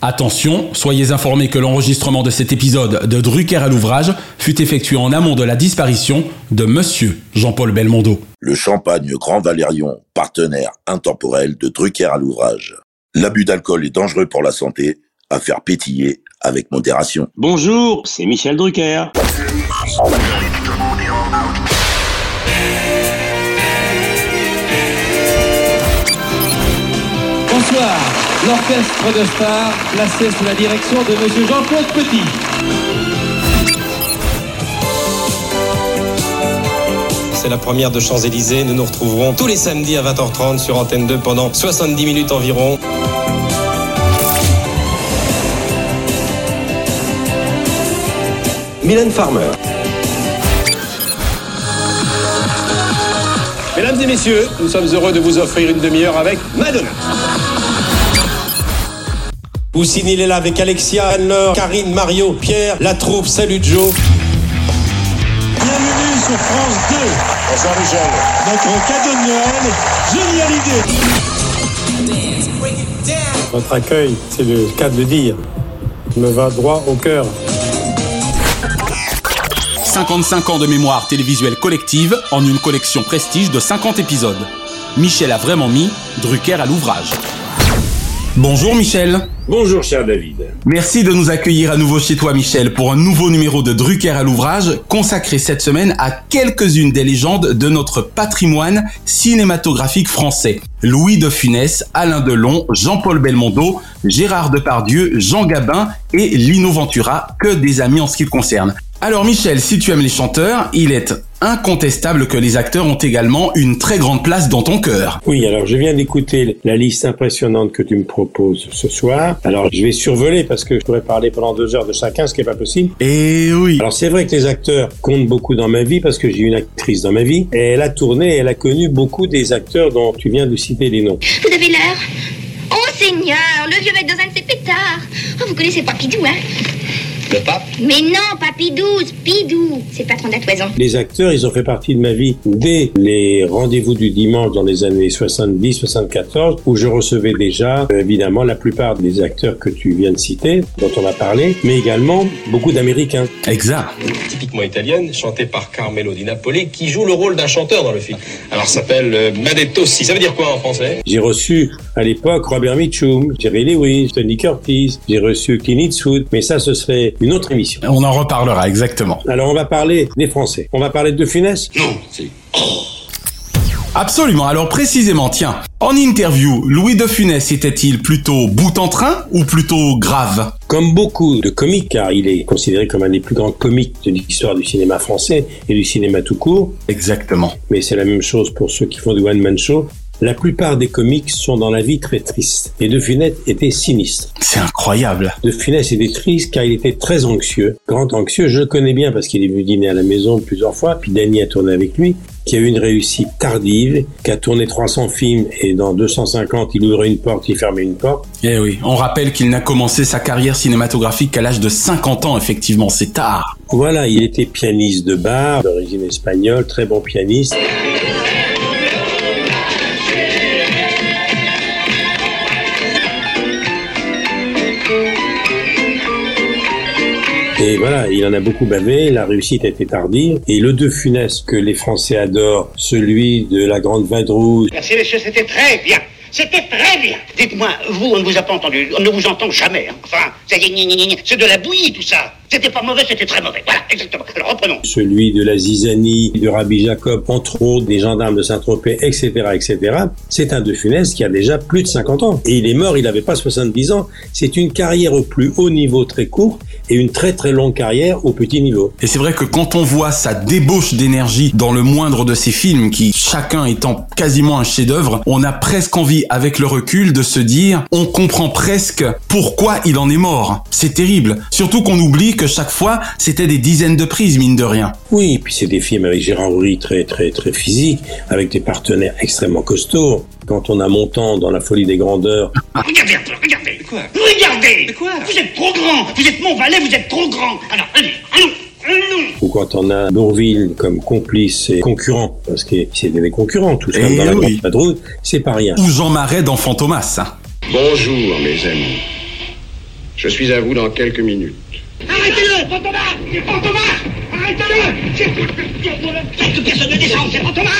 Attention, soyez informés que l'enregistrement de cet épisode de Drucker à l'ouvrage fut effectué en amont de la disparition de Monsieur Jean-Paul Belmondo. Le champagne Grand Valérion, partenaire intemporel de Drucker à l'ouvrage. L'abus d'alcool est dangereux pour la santé, à faire pétiller avec modération. Bonjour, c'est Michel Drucker. Bonsoir, l'orchestre de stars placé sous la direction de Monsieur Jean-Claude Petit. C'est la première de Champs-Élysées. Nous nous retrouverons tous les samedis à 20h30 sur Antenne 2 pendant 70 minutes environ. Mylène Farmer. Mesdames et messieurs, nous sommes heureux de vous offrir une demi-heure avec Madonna. Poussine, il est là avec Alexia, Anne-Laure, Karine, Mario, Pierre, la troupe. Salut Joe. Bienvenue sur France 2. Bonsoir Michel. Notre cadeau de Noël, génial idée. Votre accueil, c'est le cas de le dire, me va droit au cœur. 55 ans de mémoire télévisuelle collective en une collection prestige de 50 épisodes. Michel a vraiment mis Drucker à l'ouvrage. Bonjour Michel. Bonjour cher David. Merci de nous accueillir à nouveau chez toi Michel pour un nouveau numéro de Drucker à l'ouvrage consacré cette semaine à quelques-unes des légendes de notre patrimoine cinématographique français. Louis de Funès, Alain Delon, Jean-Paul Belmondo, Gérard Depardieu, Jean Gabin et Lino Ventura, que des amis en ce qui le concerne. Alors Michel, si tu aimes les chanteurs, il est incontestable que les acteurs ont également une très grande place dans ton cœur. Oui, alors je viens d'écouter la liste impressionnante que tu me proposes ce soir. Alors je vais survoler parce que je pourrais parler pendant deux heures de chacun, ce qui est pas possible. Et oui. Alors c'est vrai que les acteurs comptent beaucoup dans ma vie parce que j'ai une actrice dans ma vie et elle a tourné, elle a connu beaucoup des acteurs dont tu viens de citer les noms. Vous avez l'air Oh Seigneur, le vieux va être dans un de ses pétards. Oh, vous connaissez pas Pidou, hein? Le pape Mais non, pas Pidou, Pidou. C'est le patron de la toison. Les acteurs, ils ont fait partie de ma vie dès les rendez-vous du dimanche dans les années 70-74, où je recevais déjà, évidemment, la plupart des acteurs que tu viens de citer, dont on a parlé, mais également beaucoup d'Américains. Exact. Typiquement italienne, chantée par Carmelo Di Napoli, qui joue le rôle d'un chanteur dans le film. Alors ça s'appelle euh, Madettosi. Ça veut dire quoi en français? J'ai reçu à l'époque Robert Mitchum, Jerry Lewis, Tony Curtis, j'ai reçu Clint Eastwood, mais ça, ce serait une autre émission. On en reparlera exactement. Alors, on va parler des Français. On va parler de Funès Non, c'est... Absolument. Alors précisément, tiens, en interview, Louis de Funès était-il plutôt bout en train ou plutôt grave? Comme beaucoup de comiques, car il est considéré comme un des plus grands comiques de l'histoire du cinéma français et du cinéma tout court, Exactement. mais c'est la même chose pour ceux qui font du one-man show, la plupart des comiques sont dans la vie très tristes. Et De Funès était sinistre. C'est incroyable. De Funès était triste car il était très anxieux, grand anxieux. Je le connais bien parce qu'il est venu dîner à la maison plusieurs fois, puis Danny a tourné avec lui, qui a eu une réussite tardive, qui a tourné 300 films et dans 250, il ouvrait une porte, il fermait une porte. Eh oui, on rappelle qu'il n'a commencé sa carrière cinématographique qu'à l'âge de 50 ans, effectivement, c'est tard. Voilà, il était pianiste de bar, d'origine espagnole, très bon pianiste. Et voilà, il en a beaucoup bavé, la réussite a été tardive. Et le De Funès que les Français adorent, celui de la Grande Vadrouille, Merci messieurs, c'était très bien. C'était très bien. Dites-moi, vous, on ne vous a pas entendu. On ne vous entend jamais. hein. Enfin, c'est de la bouillie tout ça. C'était pas mauvais, c'était très mauvais. Voilà, exactement. Alors reprenons. celui de la Zizanie, de Rabbi Jacob, entre autres, des gendarmes de Saint-Tropez, etc., etc. C'est un De Funès qui a déjà plus de 50 ans. Et il est mort, il n'avait pas 70 ans. C'est une carrière au plus haut niveau très courte et une très très longue carrière au petit niveau. Et c'est vrai que quand on voit sa débauche d'énergie dans le moindre de ses films, qui chacun étant quasiment un chef-d'œuvre, on a presque envie, avec le recul, de se dire, on comprend presque pourquoi il en est mort. C'est terrible. Surtout qu'on oublie que chaque fois, c'était des dizaines de prises, mine de rien. Oui, et puis c'est des films avec Gérard Houry très très très physiques, avec des partenaires extrêmement costauds. Quand on a Montant dans La folie des grandeurs, Regardez un peu, regardez. Quoi Regardez. quoi Vous êtes trop grand. Vous êtes mon valet, vous êtes trop grand. Alors, allez, allons, allons. ou quand on a Bourville comme complice et concurrent, parce que c'était des concurrents, tout ça, Eh dans la oui. grande vadrouille, c'est pas rien. Ou Jean Marais dans Fantomas. Bonjour mes amis. Je suis à vous dans quelques minutes. Arrêtez-le, Fantomar C'est Fantomar Arrêtez-le Personne ne descend, c'est Fantomar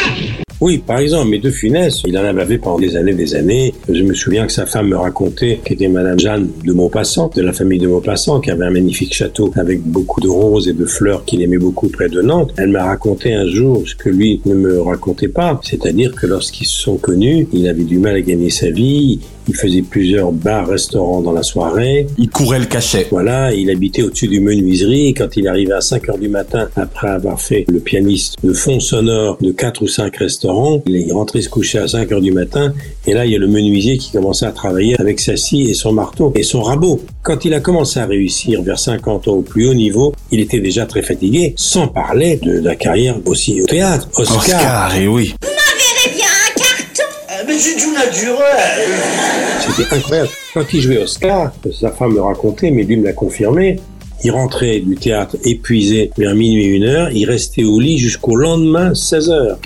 Oui, par exemple, mais de Funès, il en avait pendant des années, des années. Je me souviens que sa femme me racontait, qui était Madame Jeanne de Maupassant, de la famille de Maupassant, qui avait un magnifique château avec beaucoup de roses et de fleurs qu'il aimait beaucoup près de Nantes. Elle m'a raconté un jour ce que lui ne me racontait pas, c'est-à-dire que lorsqu'ils se sont connus, il avait du mal à gagner sa vie, il faisait plusieurs bars, restaurants dans la soirée. Il courait le cachet. Voilà, il habitait au-dessus du menuiserie. Quand il arrivait à 5 heures du matin, après avoir fait le pianiste de fond sonore de quatre ou cinq restaurants, il est rentré se coucher à 5 heures du matin. Et là, il y a le menuisier qui commençait à travailler avec sa scie et son marteau et son rabot. Quand il a commencé à réussir vers 50 ans au plus haut niveau, il était déjà très fatigué, sans parler de la carrière aussi au théâtre. Oscar. Oscar, et oui. C'était incroyable. Quand il jouait Oscar, sa femme me racontait, mais lui me l'a confirmé, il rentrait du théâtre épuisé vers minuit, une heure, il restait au lit jusqu'au lendemain, 16 heures.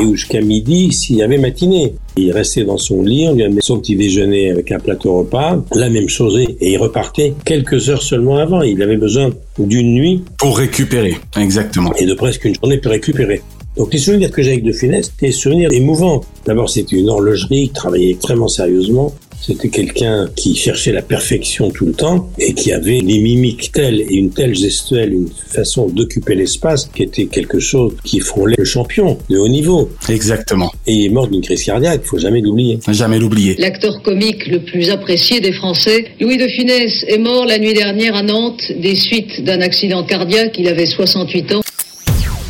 Et jusqu'à midi, s'il y avait matinée. Il restait dans son lit, on lui amenait son petit déjeuner avec un plateau repas, la même chose, et il repartait quelques heures seulement avant. Il avait besoin d'une nuit Pour récupérer, exactement. et de presque une journée pour récupérer. Donc les souvenirs que j'ai avec De Funès, c'était des souvenirs émouvants. D'abord, c'était une horlogerie qui travaillait extrêmement sérieusement. C'était quelqu'un qui cherchait la perfection tout le temps et qui avait des mimiques telles et une telle gestuelle, une façon d'occuper l'espace qui était quelque chose qui frôlait le champion de haut niveau. Exactement. Et il est mort d'une crise cardiaque, il faut jamais l'oublier. Jamais l'oublier. L'acteur comique le plus apprécié des Français, Louis de Funès, est mort la nuit dernière à Nantes des suites d'un accident cardiaque. Il avait 68 ans.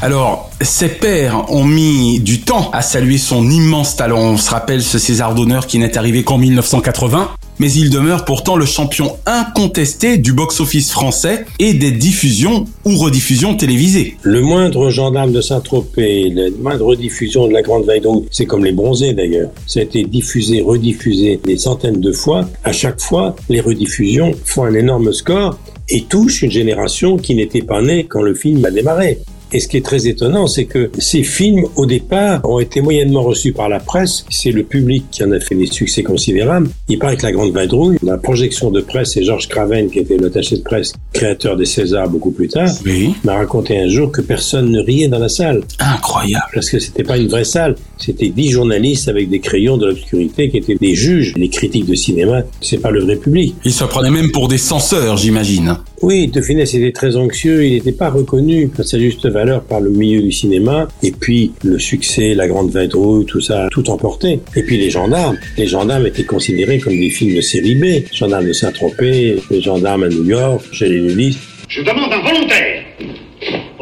Alors, ses pairs ont mis du temps à saluer son immense talent. On se rappelle ce César d'honneur qui n'est arrivé qu'en 1980. Mais il demeure pourtant le champion incontesté du box-office français et des diffusions ou rediffusions télévisées. Le moindre gendarme de Saint-Tropez, la moindre diffusion de la Grande Vadrouille, c'est comme les bronzés d'ailleurs. Ça a été diffusé, rediffusé des centaines de fois. À chaque fois, les rediffusions font un énorme score et touchent une génération qui n'était pas née quand le film a démarré. Et ce qui est très étonnant, c'est que ces films, au départ, ont été moyennement reçus par la presse. C'est le public qui en a fait des succès considérables. Il paraît que La Grande Vadrouille, la projection de presse, et Georges Craven, qui était l'attaché de presse, créateur des Césars beaucoup plus tard, Oui. m'a raconté un jour que personne ne riait dans la salle. Incroyable. Parce que c'était pas une vraie salle. C'était dix journalistes avec des crayons de l'obscurité qui étaient des juges. Les critiques de cinéma, c'est pas le vrai public. Il se prenait même pour des censeurs, j'imagine. Oui, De Funès était très anxieux, il n'était pas reconnu à sa juste valeur par le milieu du cinéma, et puis le succès, la grande vadrouille, tout ça, tout emporté. Et puis les gendarmes, les gendarmes étaient considérés comme des films de série B, gendarmes de Saint-Tropez, les gendarmes à New York, chez les Je demande un volontaire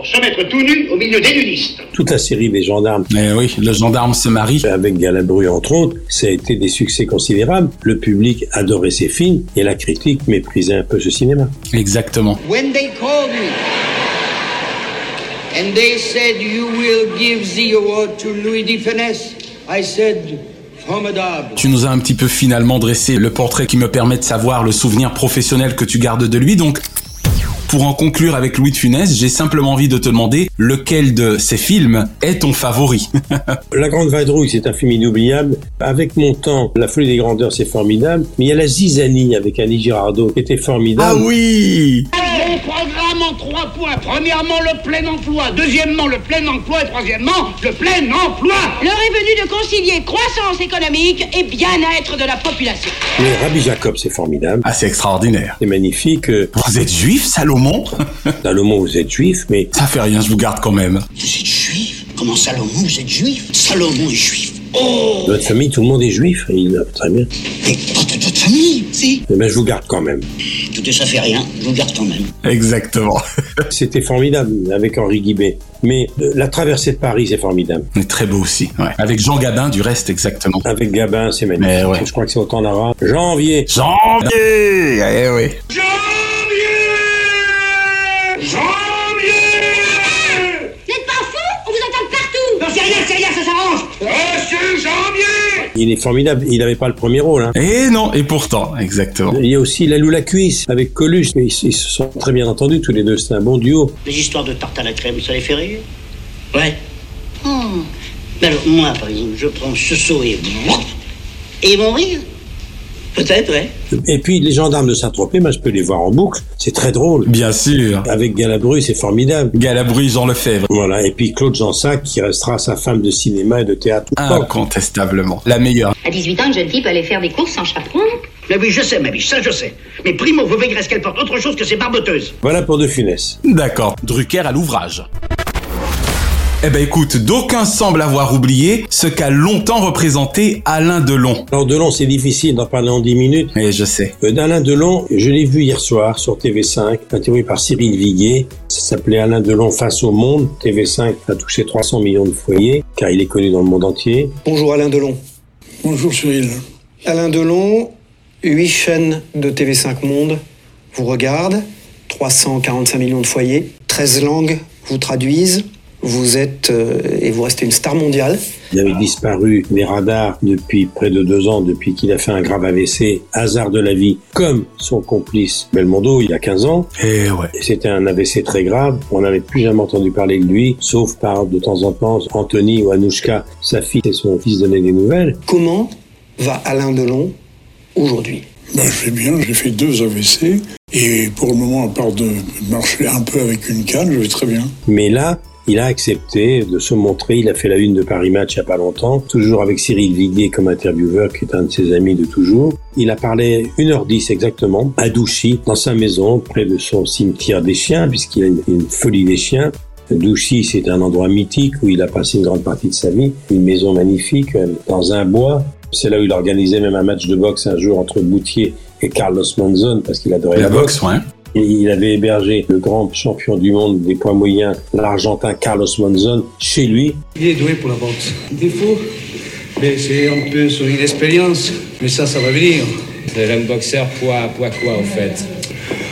pour se mettre tout nu au milieu des nudistes. toute la série des gendarmes Mais oui, le gendarme se marie. avec Galabru entre autres, ça a été des succès considérables. Le public adorait ces films et la critique méprisait un peu ce cinéma. Exactement. When they called me and they said you will give the award to Louis de Funès, I said formidable. Tu nous as un petit peu finalement dressé le portrait qui me permet de savoir le souvenir professionnel que tu gardes de lui. Donc, pour en conclure avec Louis de Funès, j'ai simplement envie de te demander lequel de ces films est ton favori? La Grande Vadrouille, c'est un film inoubliable. Avec mon temps, La Folie des Grandeurs, c'est formidable. Mais il y a La Zizanie avec Annie Girardot qui était formidable. ah oui en trois points. Premièrement, le plein emploi. Deuxièmement, le plein emploi. Et troisièmement, le plein emploi. L'heure est venue de concilier croissance économique et bien-être de la population. Mais Rabbi Jacob, c'est formidable. Ah, c'est extraordinaire. C'est magnifique. Euh, Vous êtes juif, Salomon? Salomon, vous êtes juif, mais Ça fait rien, je vous garde quand même. Vous êtes juif? Comment Salomon, vous êtes juif? Salomon est juif. Oh notre famille, tout le monde est juif. Il très bien. Mais pas toute votre famille, si. Eh ben, je vous garde quand même. Écoutez, ça fait rien. Je vous garde quand même. Exactement. C'était formidable avec Henri Guibet. Mais euh, la traversée de Paris, c'est formidable. Mais Très beau aussi. Ouais. Avec Jean Gabin, du reste, exactement. Avec Gabin, c'est magnifique. Mais ouais. Je crois que c'est au temps d'Ara. Janvier. Janvier Eh oui. N'êtes pas fou On vous entend de partout Non, c'est rien, c'est rien, ça s'arrange. Monsieur Janvier Il est formidable. Il n'avait pas le premier rôle. Hein. Et non, et pourtant, exactement. Il y a aussi La Lou la Cuisse avec Coluche. Ils, ils se sont très bien entendus tous les deux. C'est un bon duo. Les histoires de tarte à la crème, ça les fait rire? Ouais. Oh. Mais alors, moi, par exemple, je prends ce saut et... Et ils vont rire. Peut-être, ouais. Et puis les gendarmes de Saint-Tropez, moi je peux les voir en boucle, c'est très drôle. Bien sûr. Avec Galabru, c'est formidable. Galabru, Jean Lefebvre. Voilà, et puis Claude Jansac qui restera sa femme de cinéma et de théâtre. Incontestablement, la meilleure. À 18 ans, une jeune fille peut aller faire des courses sans chaperon. Mais oui, je sais, ma biche, ça je sais. Mais primo, vous verrez ce qu'elle porte autre chose que ses barboteuses. Voilà pour De Funès. D'accord. Drucker à l'ouvrage. Eh ben écoute, d'aucuns semblent avoir oublié ce qu'a longtemps représenté Alain Delon. Alors Delon, c'est difficile d'en parler en 10 minutes. Et je sais. Euh, D'Alain Delon, je l'ai vu hier soir sur TV5, interviewé par Cyril Viguier. Ça s'appelait Alain Delon face au monde. TV5 a touché 300 millions de foyers, car il est connu dans le monde entier. Bonjour Alain Delon. Bonjour Cyril. Alain Delon, 8 chaînes de TV5 Monde vous regardent, 345 millions de foyers, 13 langues vous traduisent, vous êtes euh, et vous restez une star mondiale. Il avait disparu des radars depuis près de deux ans, depuis qu'il a fait un grave AVC, hasard de la vie, comme son complice Belmondo il y a 15 ans. Et ouais. C'était un AVC très grave. On n'avait plus jamais entendu parler de lui, sauf par de temps en temps Anthony ou Anouchka, sa fille et son fils donnaient des nouvelles. Comment va Alain Delon aujourd'hui? Ben, je vais bien, j'ai fait deux AVC. Et pour le moment, à part de marcher un peu avec une canne, je vais très bien. Mais là, il a accepté de se montrer. Il a fait la une de Paris Match il n'y a pas longtemps, toujours avec Cyril Viguier comme intervieweur, qui est un de ses amis de toujours. Il a parlé 1h10 exactement à Douchy, dans sa maison, près de son cimetière des chiens, puisqu'il a une, une folie des chiens. Douchy, c'est un endroit mythique où il a passé une grande partie de sa vie. Une maison magnifique, euh, dans un bois. C'est là où il organisait même un match de boxe un jour entre Boutier et Carlos Monzon, parce qu'il adorait la, La boxe, ouais. Et il avait hébergé le grand champion du monde des poids moyens, l'Argentin Carlos Monzon, chez lui. Il est doué pour la boxe. Défaut Mais c'est un peu sur une expérience. Mais ça, ça va venir. Le jeune boxeur, poids, poids quoi, au fait?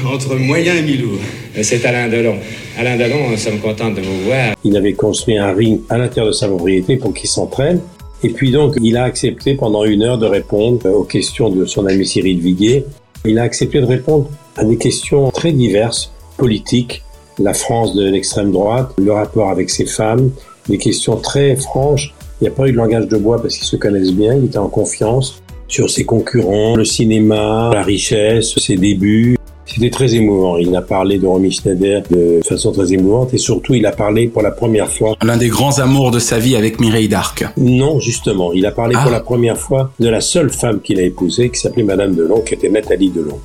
Entre moyen et mi-lourd. C'est Alain Delon. Alain Delon, nous sommes contents de vous voir. Il avait construit un ring à l'intérieur de sa propriété pour qu'il s'entraîne. Et puis donc, il a accepté pendant une heure de répondre aux questions de son ami Cyril Viguier. Il a accepté de répondre à des questions très diverses, politiques, la France de l'extrême droite, le rapport avec ses femmes, des questions très franches. Il n'y a pas eu de langage de bois parce qu'ils se connaissent bien, il était en confiance sur ses concurrents, le cinéma, la richesse, ses débuts. C'était très émouvant. Il a parlé de Romy Schneider de façon très émouvante et surtout il a parlé pour la première fois. L'un des grands amours de sa vie avec Mireille d'Arc. Non, justement, il a parlé Ah. pour la première fois de la seule femme qu'il a épousée qui s'appelait Madame Delon, qui était Nathalie Delon.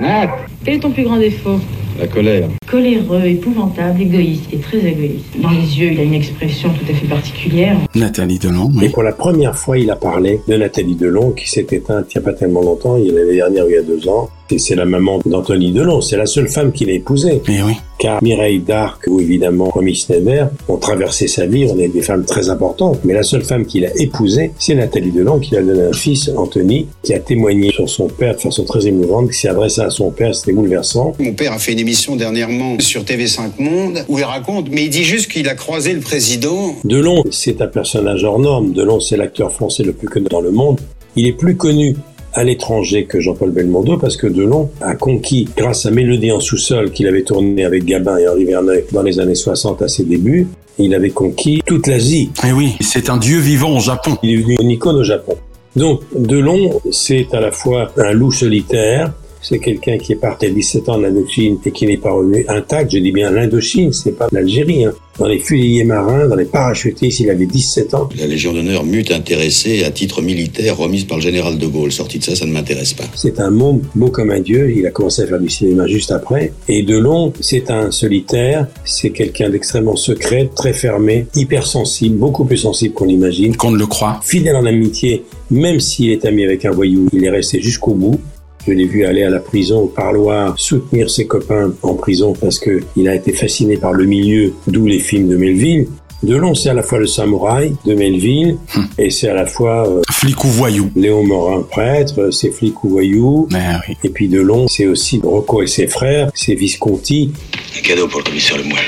Nat Quel est ton plus grand défaut? La colère. Coléreux, épouvantable, égoïste et très égoïste. Dans les yeux, il a une expression tout à fait particulière. Nathalie Delon, Et pour la première fois, il a parlé de Nathalie Delon, qui s'est éteinte il n'y a pas tellement longtemps, il y a l'année dernière ou il y a deux ans. Et c'est la maman d'Anthony Delon, c'est la seule femme qu'il a épousée. Mais oui. Car Mireille d'Arc ou évidemment Romy Schneider ont traversé sa vie, on est des femmes très importantes, mais la seule femme qu'il a épousée, c'est Nathalie Delon, qui a donné un fils, Anthony, qui a témoigné sur son père de façon très émouvante, qui s'est adressé à son père, c'était bouleversant. Mon père a fait une émission dernièrement sur TV5 Monde où il raconte, mais il dit juste qu'il a croisé le président. Delon, c'est un personnage hors norme. Delon, c'est l'acteur français le plus connu dans le monde. Il est plus connu à l'étranger que Jean-Paul Belmondo parce que Delon a conquis, grâce à Mélodie en sous-sol qu'il avait tourné avec Gabin et Henri Verneuil dans les années 60 à ses débuts, il avait conquis toute l'Asie. Et oui, c'est un dieu vivant au Japon. Il est devenu une icône au Japon. Donc, Delon, c'est à la fois un loup solitaire, c'est quelqu'un qui est parti à 17 ans en Indochine et qui n'est pas revenu intact. Je dis bien l'Indochine, c'est pas l'Algérie. Hein. Dans les fusiliers marins, dans les parachutistes, il avait 17 ans. La Légion d'honneur m'eût intéressé à titre militaire remise par le général de Gaulle. Sorti de ça, ça ne m'intéresse pas. C'est un môme beau comme un dieu. Il a commencé à faire du cinéma juste après. Et Delon, c'est un solitaire. C'est quelqu'un d'extrêmement secret, très fermé, hypersensible, beaucoup plus sensible qu'on l'imagine. Qu'on ne le croit. Fidèle en amitié, même s'il est ami avec un voyou, il est resté jusqu'au bout. Je l'ai vu aller à la prison au parloir soutenir ses copains en prison parce que il a été fasciné par le milieu, d'où les films de Melville. Delon, c'est à la fois le samouraï de Melville et c'est à la fois euh, flic ou voyou. Léon Morin, prêtre, c'est flic ou voyou. oui. Et puis Delon, c'est aussi Rocco et ses frères, c'est Visconti. Un cadeau pour le commissaire Lemoyle.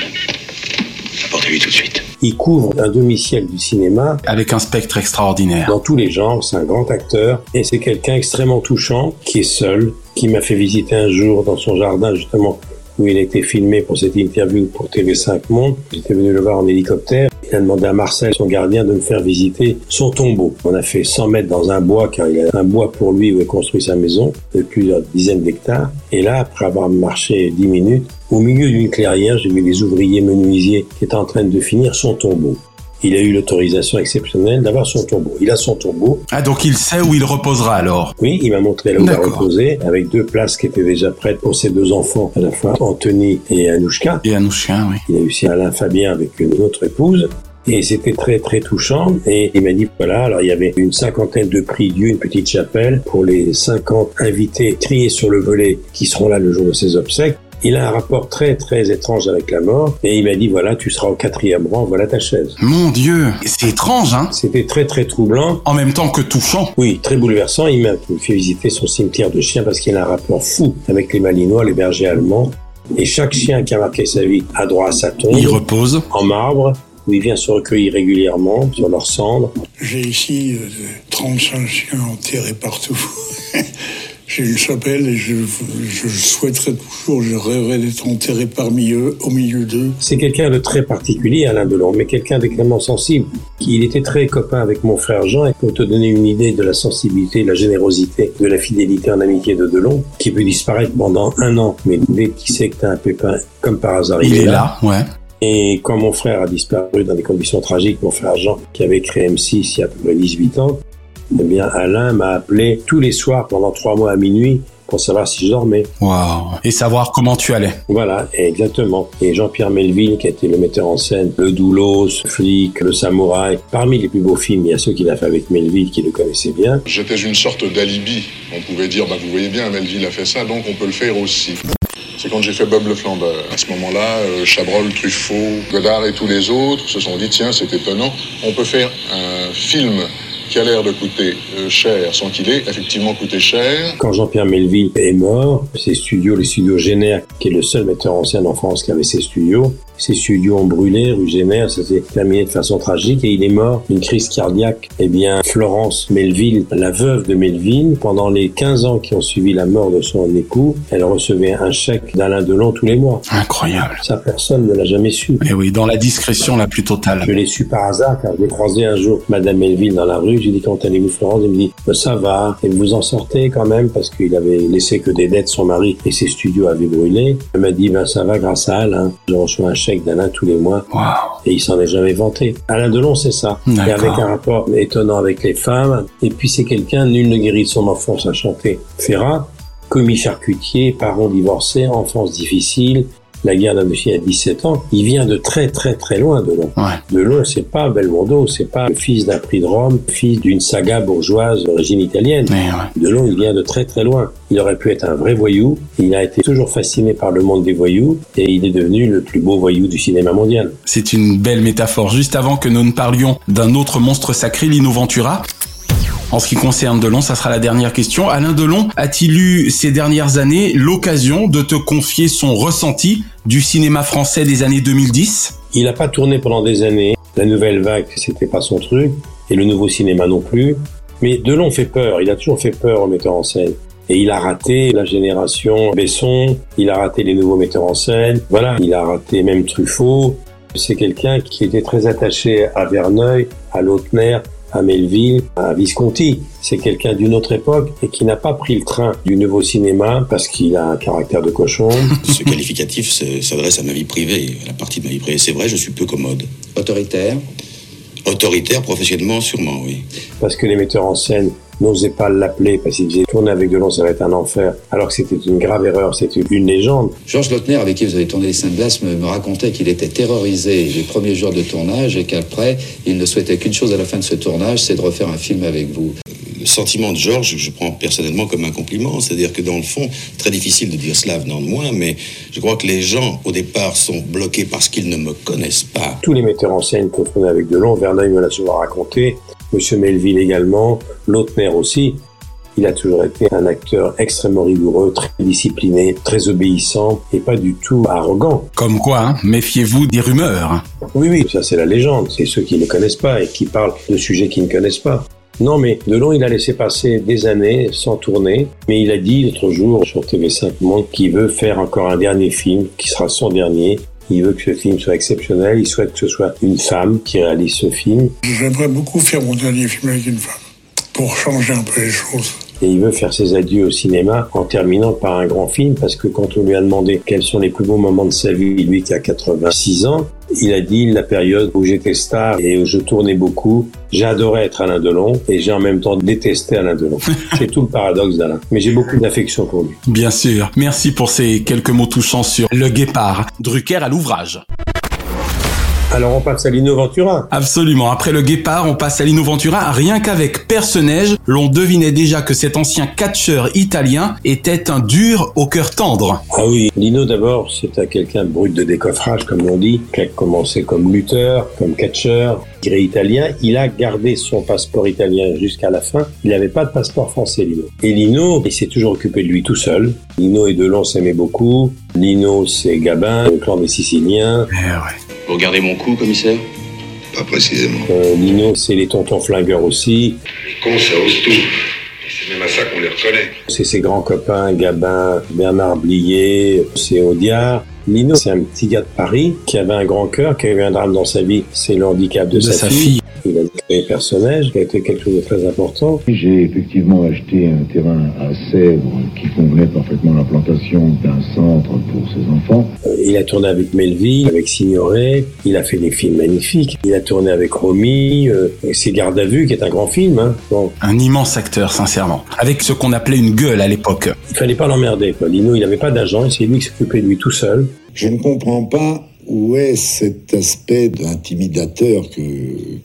Apportez-lui tout de suite. Il couvre un demi-siècle du cinéma. Avec un spectre extraordinaire. Dans tous les genres, c'est un grand acteur. Et c'est quelqu'un extrêmement touchant, qui est seul, qui m'a fait visiter un jour dans son jardin, justement, où il a été filmé pour cette interview pour TV5 Monde. J'étais venu le voir en hélicoptère. A demandé à Marcel, son gardien, de me faire visiter son tombeau. On a fait 100 mètres dans un bois, car il a un bois pour lui où il construit sa maison, de plusieurs dizaines d'hectares. Et là, après avoir marché 10 minutes, au milieu d'une clairière, j'ai vu les ouvriers menuisiers qui étaient en train de finir son tombeau. Il a eu l'autorisation exceptionnelle d'avoir son tombeau. Il a son tombeau. Ah, donc il sait où il reposera alors Oui, il m'a montré là où il va reposer, avec deux places qui étaient déjà prêtes pour ses deux enfants, à la fois Anthony et Anouchka. Et Anouchka, oui. Il a eu aussi Alain Fabien avec une autre épouse. Et c'était très très touchant. Et il m'a dit voilà, alors il y avait une cinquantaine de prix Dieu, une petite chapelle pour les 50 invités triés sur le volet qui seront là le jour de ses obsèques. Il a un rapport très très étrange avec la mort et il m'a dit voilà tu seras au quatrième rang voilà ta chaise. Mon Dieu, c'est étrange hein C'était très très troublant. En même temps que touchant. Oui, très bouleversant. Il m'a fait visiter son cimetière de chiens parce qu'il a un rapport fou avec les Malinois, les bergers allemands. Et chaque chien qui a marqué sa vie a droit à sa tombe. Il repose en marbre où il vient se recueillir régulièrement sur leurs cendres. J'ai ici 35 chiens enterrés partout. J'ai une chapelle et je, je, souhaiterais toujours, je rêverais d'être enterré parmi eux, au milieu d'eux. C'est quelqu'un de très particulier, Alain Delon, mais quelqu'un d'extrêmement sensible. Il était très copain avec mon frère Jean, et pour te donner une idée de la sensibilité, de la générosité, de la fidélité en amitié de Delon, qui peut disparaître pendant un an, mais dès qu'il sait que t'as un pépin, comme par hasard, il, il est là, là ouais. Et quand mon frère a disparu dans des conditions tragiques, mon frère Jean, qui avait créé M6 il y a à peu près 18 ans, eh bien, Alain m'a appelé tous les soirs pendant trois mois à minuit pour savoir si je dormais. Waouh Et savoir comment tu allais. Voilà, exactement. Et Jean-Pierre Melville, qui était le metteur en scène, le Doulos, Flic, le Samouraï, parmi les plus beaux films, il y a ceux qu'il a fait avec Melville qui le connaissaient bien. J'étais une sorte d'alibi. On pouvait dire, bah, vous voyez bien, Melville a fait ça, donc on peut le faire aussi. C'est quand j'ai fait Bob le Flambeur. À ce moment-là, euh, Chabrol, Truffaut, Godard et tous les autres se sont dit, tiens, c'est étonnant, on peut faire un film qui l'air de coûter euh, cher sans qu'il effectivement coûté cher. Quand Jean-Pierre Melville est mort, ses studios, les studios Génère, qui est le seul metteur en scène en France qui avait ses studios, ses studios ont brûlé, rue Génère, ça s'est terminé de façon tragique et il est mort d'une crise cardiaque. Eh bien, Florence Melville, la veuve de Melville, pendant les 15 ans qui ont suivi la mort de son époux, elle recevait un chèque d'Alain Delon tous les mois. Incroyable. Ça, personne ne l'a jamais su. Et oui, dans la discrétion la plus totale. Je l'ai su par hasard car j'ai croisé un jour Madame Melville dans la rue. J'ai dit, quand allez-vous Florence? Elle me dit, bah, ça va. Et vous en sortez quand même parce qu'il avait laissé que des dettes son mari et ses studios avaient brûlé. Elle m'a dit, ben, ça va grâce à Alain. Je reçois un chèque d'Alain tous les mois. Wow. Et il s'en est jamais vanté. Alain Delon, c'est ça. Et avec un rapport étonnant avec les femmes. Et puis c'est quelqu'un, nul ne guérit son enfance à chanter. Ferrat, commis charcutier, parents divorcés, enfance difficile, la guerre d'Indochine à 17 ans, il vient de très très très loin Delon. Ouais. Delon, c'est pas Belmondo, c'est pas le fils d'un prix de Rome, fils d'une saga bourgeoise d'origine italienne. Mais ouais. Delon, il vient de très très loin. Il aurait pu être un vrai voyou. Il a été toujours fasciné par le monde des voyous et il est devenu le plus beau voyou du cinéma mondial. C'est une belle métaphore. Juste avant que nous ne parlions d'un autre monstre sacré, Lino Ventura, en ce qui concerne Delon, ça sera la dernière question. Alain Delon a-t-il eu ces dernières années l'occasion de te confier son ressenti du cinéma français des années 2010 Il n'a pas tourné pendant des années. La nouvelle vague, c'était pas son truc, et le nouveau cinéma non plus. Mais Delon fait peur. Il a toujours fait peur aux metteurs en scène. Et il a raté la génération Besson, il a raté les nouveaux metteurs en scène, voilà, il a raté même Truffaut. C'est quelqu'un qui était très attaché à Verneuil, à Lautner, à Melville, à Visconti. C'est quelqu'un d'une autre époque et qui n'a pas pris le train du nouveau cinéma parce qu'il a un caractère de cochon. Ce qualificatif s'adresse à ma vie privée, à la partie de ma vie privée. C'est vrai, je suis peu commode. Autoritaire Autoritaire, professionnellement, sûrement, oui. Parce que les metteurs en scène n'osaient pas l'appeler parce qu'ils disaient tourner avec Delon, ça va être un enfer. Alors que c'était une grave erreur, c'était une légende. Georges Lautner, avec qui vous avez tourné Les Saintes Glaces, me, me racontait qu'il était terrorisé les premiers jours de tournage et qu'après, il ne souhaitait qu'une chose à la fin de ce tournage, c'est de refaire un film avec vous. Le sentiment de Georges, je prends personnellement comme un compliment. C'est-à-dire que dans le fond, très difficile de dire cela venant de moi, mais je crois que les gens, au départ, sont bloqués parce qu'ils ne me connaissent pas. Tous les metteurs en scène qu'on tournait avec Delon, Verneuil me l'a souvent raconté, Monsieur Melville également, Lautner aussi. Il a toujours été un acteur extrêmement rigoureux, très discipliné, très obéissant et pas du tout arrogant. Comme quoi, hein, méfiez-vous des rumeurs. Oui, oui, ça c'est la légende. C'est ceux qui ne connaissent pas et qui parlent de sujets qu'ils ne connaissent pas. Non, mais Delon, il a laissé passer des années sans tourner, mais il a dit l'autre jour sur TV5 Monde qu'il veut faire encore un dernier film, qui sera son dernier, Il veut que ce film soit exceptionnel. Il souhaite que ce soit une femme qui réalise ce film. J'aimerais beaucoup faire mon dernier film avec une femme, pour changer un peu les choses. Et il veut faire ses adieux au cinéma en terminant par un grand film parce que quand on lui a demandé quels sont les plus beaux moments de sa vie, lui qui a 86 ans, il a dit la période où j'étais star et où je tournais beaucoup. J'adorais être Alain Delon et j'ai en même temps détesté Alain Delon. C'est tout le paradoxe d'Alain. Mais j'ai beaucoup d'affection pour lui. Bien sûr. Merci pour ces quelques mots touchants sur Le Guépard. Drucker à l'ouvrage. Alors on passe à Lino Ventura. Absolument. Après le guépard, on passe à Lino Ventura. Rien qu'avec Perce-Neige, l'on devinait déjà que cet ancien catcheur italien était un dur au cœur tendre. Ah oui, Lino d'abord, c'était quelqu'un brut de décoffrage, comme on dit, qui a commencé comme lutteur, comme catcheur, gré italien. Il a gardé son passeport italien jusqu'à la fin. Il n'avait pas de passeport français, Lino. Et Lino, il s'est toujours occupé de lui tout seul. Lino et Delon s'aimaient beaucoup. Lino, c'est Gabin, le clan des Siciliens. Eh ouais. Vous regardez mon cou, commissaire? Pas précisément. Euh, Lino, c'est les tontons flingueurs aussi. Les cons, ça ose tout. Et c'est même à ça qu'on les reconnaît. C'est ses grands copains, Gabin, Bernard Blier, c'est Audiard. Lino, c'est un petit gars de Paris qui avait un grand cœur, qui a eu un drame dans sa vie, c'est le handicap de, De sa fille. Il a créé personnage, qui a été quelque chose de très important. J'ai effectivement acheté un terrain à Sèvres qui convenait parfaitement à l'implantation d'un centre pour ses enfants. Euh, Il a tourné avec Melville, avec Signoret, il a fait des films magnifiques. Il a tourné avec Romy, euh, c'est Garde à vue, qui est un grand film. Hein. Bon, Un immense acteur, sincèrement. Avec ce qu'on appelait une gueule à l'époque. il fallait pas l'emmerder. quoi. Lino, il n'avait pas d'agent, c'est lui qui s'occupait de lui tout seul. Je ne comprends pas où est cet aspect d'intimidateur que,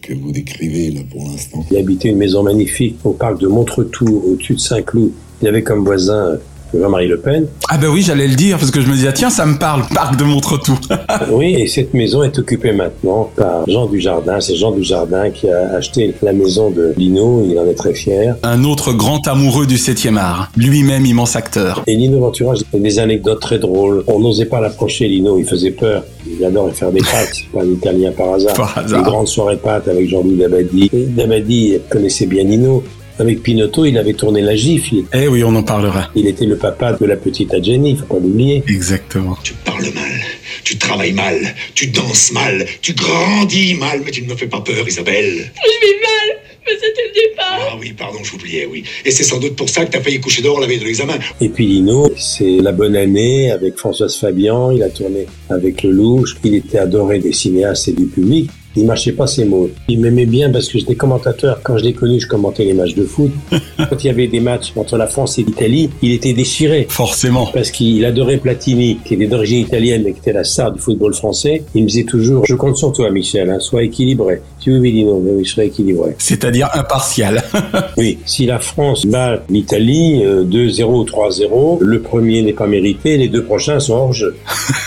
que vous décrivez là pour l'instant? Il habitait une maison magnifique au parc de Montretout, au-dessus de Saint-Cloud. Il avait comme voisin euh, Jean-Marie Le Pen. Ah ben oui, j'allais le dire, parce que je me disais, tiens, ça me parle, parc de Montretout. Oui, et cette maison est occupée maintenant par Jean Dujardin. C'est Jean Dujardin qui a acheté la maison de Lino, il en est très fier. Un autre grand amoureux du 7e art. Lui-même immense acteur. Et Lino Ventura, j'ai des anecdotes très drôles. On n'osait pas l'approcher, Lino, il faisait peur. Il adorait faire des pâtes, pas un italien par hasard. Par hasard. Des grandes soirées pâtes avec Jean-Louis Dabadi. Dabadi connaissait bien Lino. Avec Pinotto, il avait tourné La Gifle. Eh oui, on en parlera. Il était le papa de la petite Adjani, faut pas l'oublier. Exactement. Tu parles mal, tu travailles mal, tu danses mal, tu grandis mal, mais tu ne me fais pas peur, Isabelle. Je vais mal, mais c'était le départ. Ah oui, pardon, j'oubliais, oui. Et c'est sans doute pour ça que t'as failli coucher dehors la veille de l'examen. Et puis Lino, c'est La Bonne Année avec Françoise Fabian, il a tourné avec Lelouch, il était adoré des cinéastes et du public. Il mâchait pas ses mots. Il m'aimait bien parce que j'étais commentateur. Quand je l'ai connu, je commentais les matchs de foot. Quand il y avait des matchs entre la France et l'Italie, il était déchiré. Forcément. Parce qu'il adorait Platini, qui était d'origine italienne mais qui était la star du football français. Il me disait toujours, je compte sur toi, Michel, hein, sois équilibré. Tu veux, Lino, oui, je serai équilibré. C'est-à-dire impartial. Oui, si la France bat l'Italie euh, 2-0 ou 3-0, le premier n'est pas mérité, les deux prochains sont hors jeu.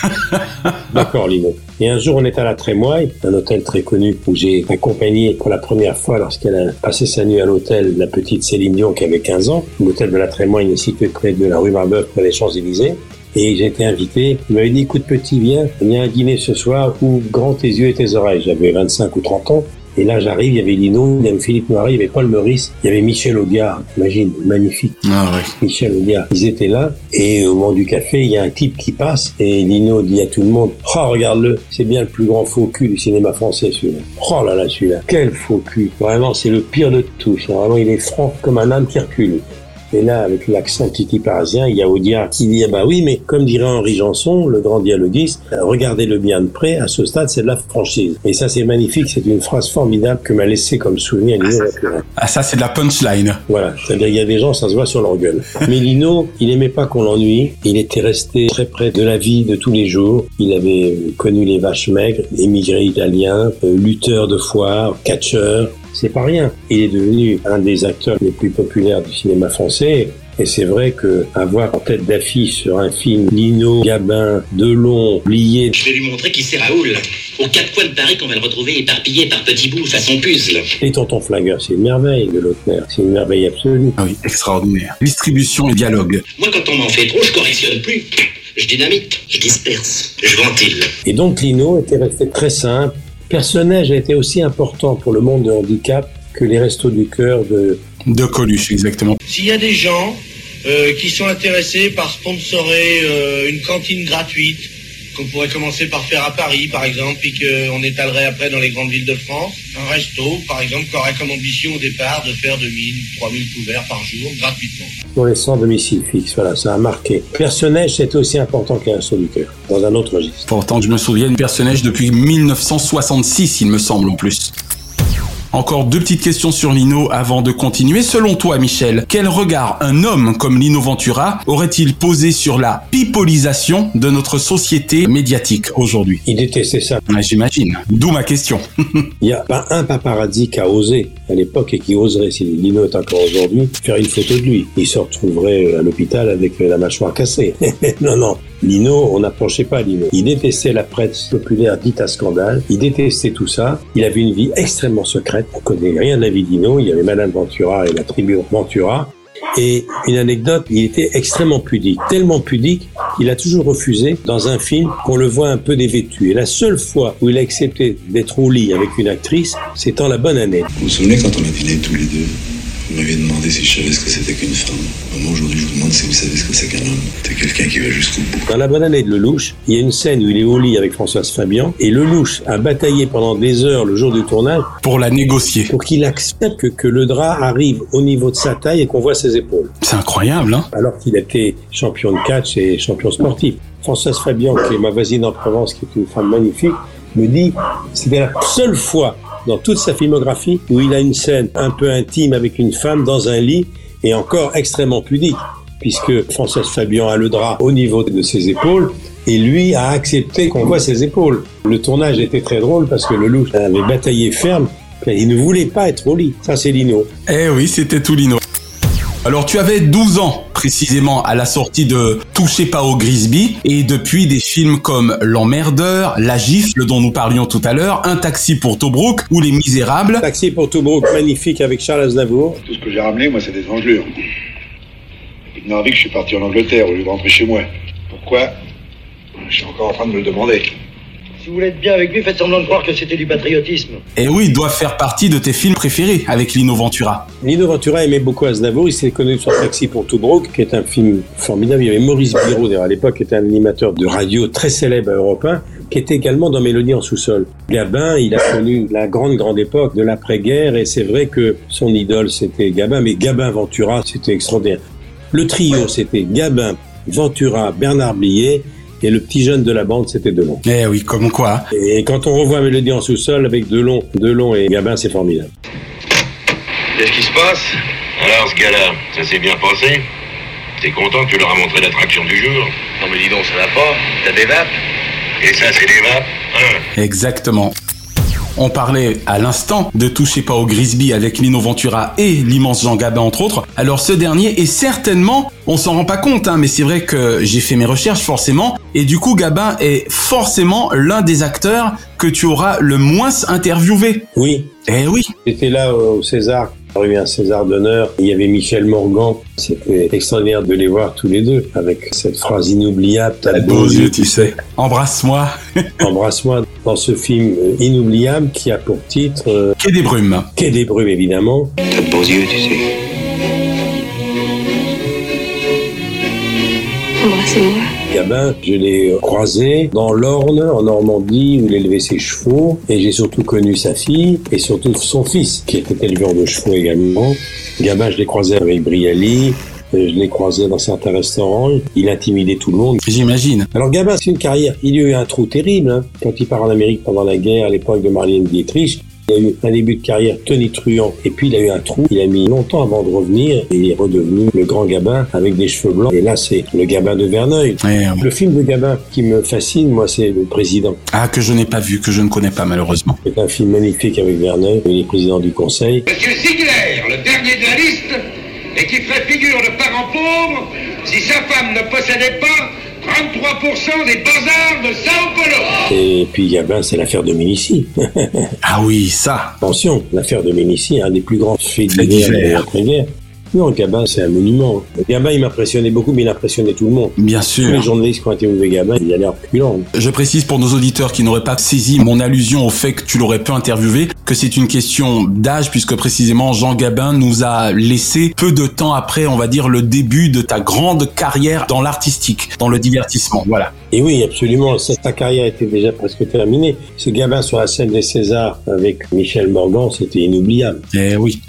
D'accord, Lino. Et un jour, on est à la Trémoille, un hôtel très connu où j'ai accompagné pour la première fois, lorsqu'elle a passé sa nuit à l'hôtel, la petite Céline Dion qui avait 15 ans. L'hôtel de la Trémoille est situé près de la rue Marbeuf, près des Champs-Élysées. Et j'ai été invité. Il m'avait dit, écoute petit, viens, viens à dîner ce soir, ouvre grand tes yeux et tes oreilles. J'avais 25 ou 30 ans. Et là, j'arrive, il y avait Lino, il y avait Philippe Noiret, il y avait Paul Meurice, il y avait Michel Audiard, imagine, magnifique. Ah ouais. Michel Audiard. Ils étaient là, et au moment du café, il y a un type qui passe, et Lino dit à tout le monde, oh, regarde-le, c'est bien le plus grand faux cul du cinéma français, celui-là. Oh là là, celui-là. Quel faux cul. Vraiment, c'est le pire de tous. Vraiment, il est franc comme un âne qui recule. Et là, avec l'accent titi parisien, il y a Audiard qui dit, ah bah oui, mais comme dirait Henri Janson, le grand dialoguiste, euh, regardez-le bien de près, à ce stade, c'est de la franchise. Et ça, c'est magnifique, c'est une phrase formidable que m'a laissé comme souvenir Lino. Ah ça, c'est de la punchline. Voilà, c'est-à-dire il y a des gens, ça se voit sur leur gueule. Mais Lino, il aimait pas qu'on l'ennuie. Il était resté très près de la vie de tous les jours. Il avait connu les vaches maigres, émigré italien, euh, lutteur de foire, catcheur. C'est pas rien. Il est devenu un des acteurs les plus populaires du cinéma français. Et c'est vrai que avoir en tête d'affiche sur un film Lino, Gabin, Delon, Blier, Je vais lui montrer qui c'est Raoul. Aux quatre coins de Paris qu'on va le retrouver éparpillé par petits bouts façon puzzle. les tontons flingueurs, c'est une merveille de Lautner. C'est une merveille absolue. Ah oui, extraordinaire. Distribution et dialogue. Moi, quand on m'en fait trop, je correctionne plus. Je dynamite, je disperse, je ventile. Et donc Lino était resté très simple. Personnage a été aussi important pour le monde de handicap que les restos du cœur de... De Coluche, exactement. S'il y a des gens euh, qui sont intéressés par sponsorer euh, une cantine gratuite qu'on pourrait commencer par faire à Paris, par exemple, puis qu'on étalerait après dans les grandes villes de France. Un resto, par exemple, qui aurait comme ambition au départ de faire 2000, 3000 couverts par jour, gratuitement. Pour les sans domicile fixe, voilà, ça a marqué. Personnage, c'est aussi important qu'un Resto du Cœur, dans un autre registre. Pourtant que je me souvienne, personnage depuis 1966, il me semble en plus. Encore deux petites questions sur Lino avant de continuer. Selon toi, Michel, quel regard un homme comme Lino Ventura aurait-il posé sur la pipolisation de notre société médiatique aujourd'hui? Il détestait ça. J'imagine. D'où ma question. Il n'y a pas un paparazzi qui a osé à l'époque et qui oserait, si Lino est encore aujourd'hui, faire une photo de lui. Il se retrouverait à l'hôpital avec la mâchoire cassée. non, non. Lino, on n'approchait pas Lino. Il détestait la presse populaire dite à scandale. Il détestait tout ça. Il avait une vie extrêmement secrète. On connaît rien de la vie de Lino. Il y avait Madame Ventura et la tribu Ventura. Et une anecdote, il était extrêmement pudique, tellement pudique qu'il a toujours refusé dans un film qu'on le voit un peu dévêtu. Et la seule fois où il a accepté d'être au lit avec une actrice, c'est en la bonne année. Vous vous souvenez quand on a dîné tous les deux? Vous m'aviez demandé si je savais ce que c'était qu'une femme. Moi aujourd'hui je vous demande si vous savez ce que c'est qu'un homme. C'est quelqu'un qui va jusqu'au bout. Dans la bonne année de Lelouch, il y a une scène où il est au lit avec Françoise Fabian et Lelouch a bataillé pendant des heures le jour du tournage pour la négocier. Pour qu'il accepte que, que le drap arrive au niveau de sa taille et qu'on voit ses épaules. C'est incroyable, hein Alors qu'il était champion de catch et champion sportif. Françoise Fabian, qui est ma voisine en Provence, qui est une femme magnifique, me dit c'était la seule fois dans toute sa filmographie où il a une scène un peu intime avec une femme dans un lit et encore extrêmement pudique puisque Françoise Fabian a le drap au niveau de ses épaules et lui a accepté qu'on voit ses épaules. Le tournage était très drôle parce que le loup avait bataillé ferme, il ne voulait pas être au lit. Ça c'est Lino. Eh oui, c'était tout Lino. Alors tu avais 12 ans précisément à la sortie de Touchez pas au Grisby et depuis des films comme L'emmerdeur, La gifle dont nous parlions tout à l'heure, Un taxi pour Tobruk ou Les Misérables. Taxi pour Tobruk magnifique avec Charles Aznavour. Tout ce que j'ai ramené, moi, c'est des engelures. Depuis de Narvik, je suis parti en Angleterre au lieu de rentrer chez moi. Pourquoi? Je suis encore en train de me le demander. Si vous voulez être bien avec lui, faites semblant de croire que c'était du patriotisme. Et oui, il doit faire partie de tes films préférés avec Lino Ventura. Lino Ventura aimait beaucoup Aznavour. Il s'est connu sur Taxi pour Tobruk, qui est un film formidable. Il y avait Maurice Biro, d'ailleurs, à l'époque, qui était un animateur de radio très célèbre 1, qui était également dans Mélodie en sous-sol. Gabin, il a connu la grande, grande époque de l'après-guerre, et c'est vrai que son idole, c'était Gabin, mais Gabin Ventura, c'était extraordinaire. Le trio, c'était Gabin, Ventura, Bernard Blier, et le petit jeune de la bande, c'était Delon. Eh oui, comme quoi. Et quand on revoit Mélodie en sous-sol avec Delon, Delon et Gabin, c'est formidable. Qu'est-ce qui se passe? Alors, ce gars-là, ça s'est bien passé T'es content que tu leur as montré l'attraction du jour? Non mais dis donc, ça va pas T'as des vapes? Et ça, c'est des vapes hein? Exactement. On parlait à l'instant de Touchez pas au Grisby avec Lino Ventura et l'immense Jean Gabin entre autres. Alors ce dernier est certainement, on s'en rend pas compte, hein, mais c'est vrai que j'ai fait mes recherches forcément, et du coup Gabin est forcément l'un des acteurs que tu auras le moins interviewé. Oui. Eh oui. J'étais là au César. Il y a eu un César d'honneur. Il y avait Michel Morgan. C'était extraordinaire de les voir tous les deux avec cette phrase inoubliable. T'as beaux yeux, tu sais. Embrasse-moi. Embrasse-moi dans ce film euh, inoubliable qui a pour titre euh, Quai des brumes. Quai des brumes, évidemment. T'as de beaux yeux, tu sais. Embrassez-moi. Gabin, je l'ai croisé dans l'Orne, en Normandie, où il élevait ses chevaux, et j'ai surtout connu sa fille, et surtout son fils, qui était éleveur de chevaux également. Gabin, je l'ai croisé avec Brialy, je l'ai croisé dans certains restaurants, il intimidait tout le monde. J'imagine. Alors Gabin, c'est une carrière, il y a eu un trou terrible, hein. quand il part en Amérique pendant la guerre, à l'époque de Marlène Dietrich, il a eu un début de carrière tonitruant et puis il a eu un trou. Il a mis longtemps avant de revenir et il est redevenu le grand Gabin avec des cheveux blancs. Et là, c'est le Gabin de Verneuil. Ouais, Le film de Gabin qui me fascine, moi, c'est Le Président. Ah, que je n'ai pas vu, que je ne connais pas malheureusement. C'est un film magnifique avec Verneuil, il est président du conseil. Monsieur Ziegler, le dernier de la liste, et qui ferait figure parent pauvre si sa femme ne possédait pas 33% des bazars de Sao Paulo. Et puis Gabin, c'est l'affaire de Ménici. Ah oui, ça. Attention, l'affaire de Ménici, un des plus grands faits divers de l'après-guerre. Non, Gabin, c'est un monument. Gabin, il m'impressionnait beaucoup, mais il impressionnait tout le monde. Bien Tous sûr. les journalistes qui ont interviewé Gabin, il a l'air reculant. Je précise pour nos auditeurs qui n'auraient pas saisi mon allusion au fait que tu l'aurais pu interviewer que c'est une question d'âge puisque précisément Jean Gabin nous a laissé peu de temps après, on va dire, le début de ta grande carrière dans l'artistique, dans le divertissement. Voilà. Et oui, absolument. Ça, ta carrière était déjà presque terminée. Ce Gabin sur la scène des Césars avec Michel Morgan, c'était inoubliable. Eh oui.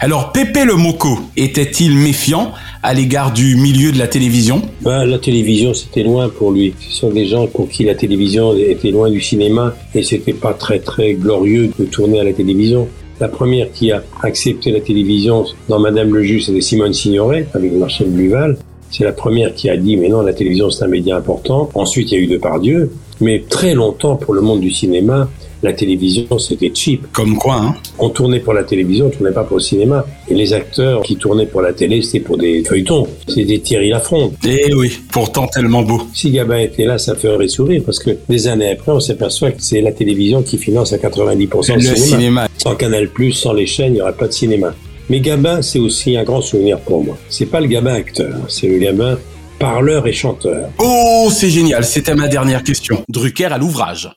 Alors, Pépé le Moco était-il méfiant à l'égard du milieu de la télévision? Ben, la télévision, c'était loin pour lui. Ce sont des gens pour qui la télévision était loin du cinéma et c'était pas très très glorieux de tourner à la télévision. La première qui a accepté la télévision dans Madame le Juge, c'était Simone Signoret avec Marcel Bluval. C'est la première qui a dit mais non, la télévision c'est un média important. Ensuite, il y a eu Depardieu. Mais très longtemps, pour le monde du cinéma, la télévision c'était cheap. Comme quoi, hein On tournait pour la télévision, on tournait pas pour le cinéma. Et les acteurs qui tournaient pour la télé, c'était pour des feuilletons. C'était Thierry Lafronde. Eh oui, pourtant tellement beau. Si Gabin était là, ça ferait sourire parce que des années après, on s'aperçoit que c'est la télévision qui finance à 90% le, Le cinéma. cinéma. Sans Canal+, sans les chaînes, il n'y aura pas de cinéma. Mais Gabin, c'est aussi un grand souvenir pour moi. C'est pas le Gabin acteur, c'est le Gabin parleur et chanteur. Oh, c'est génial, c'était ma dernière question. Drucker à l'ouvrage.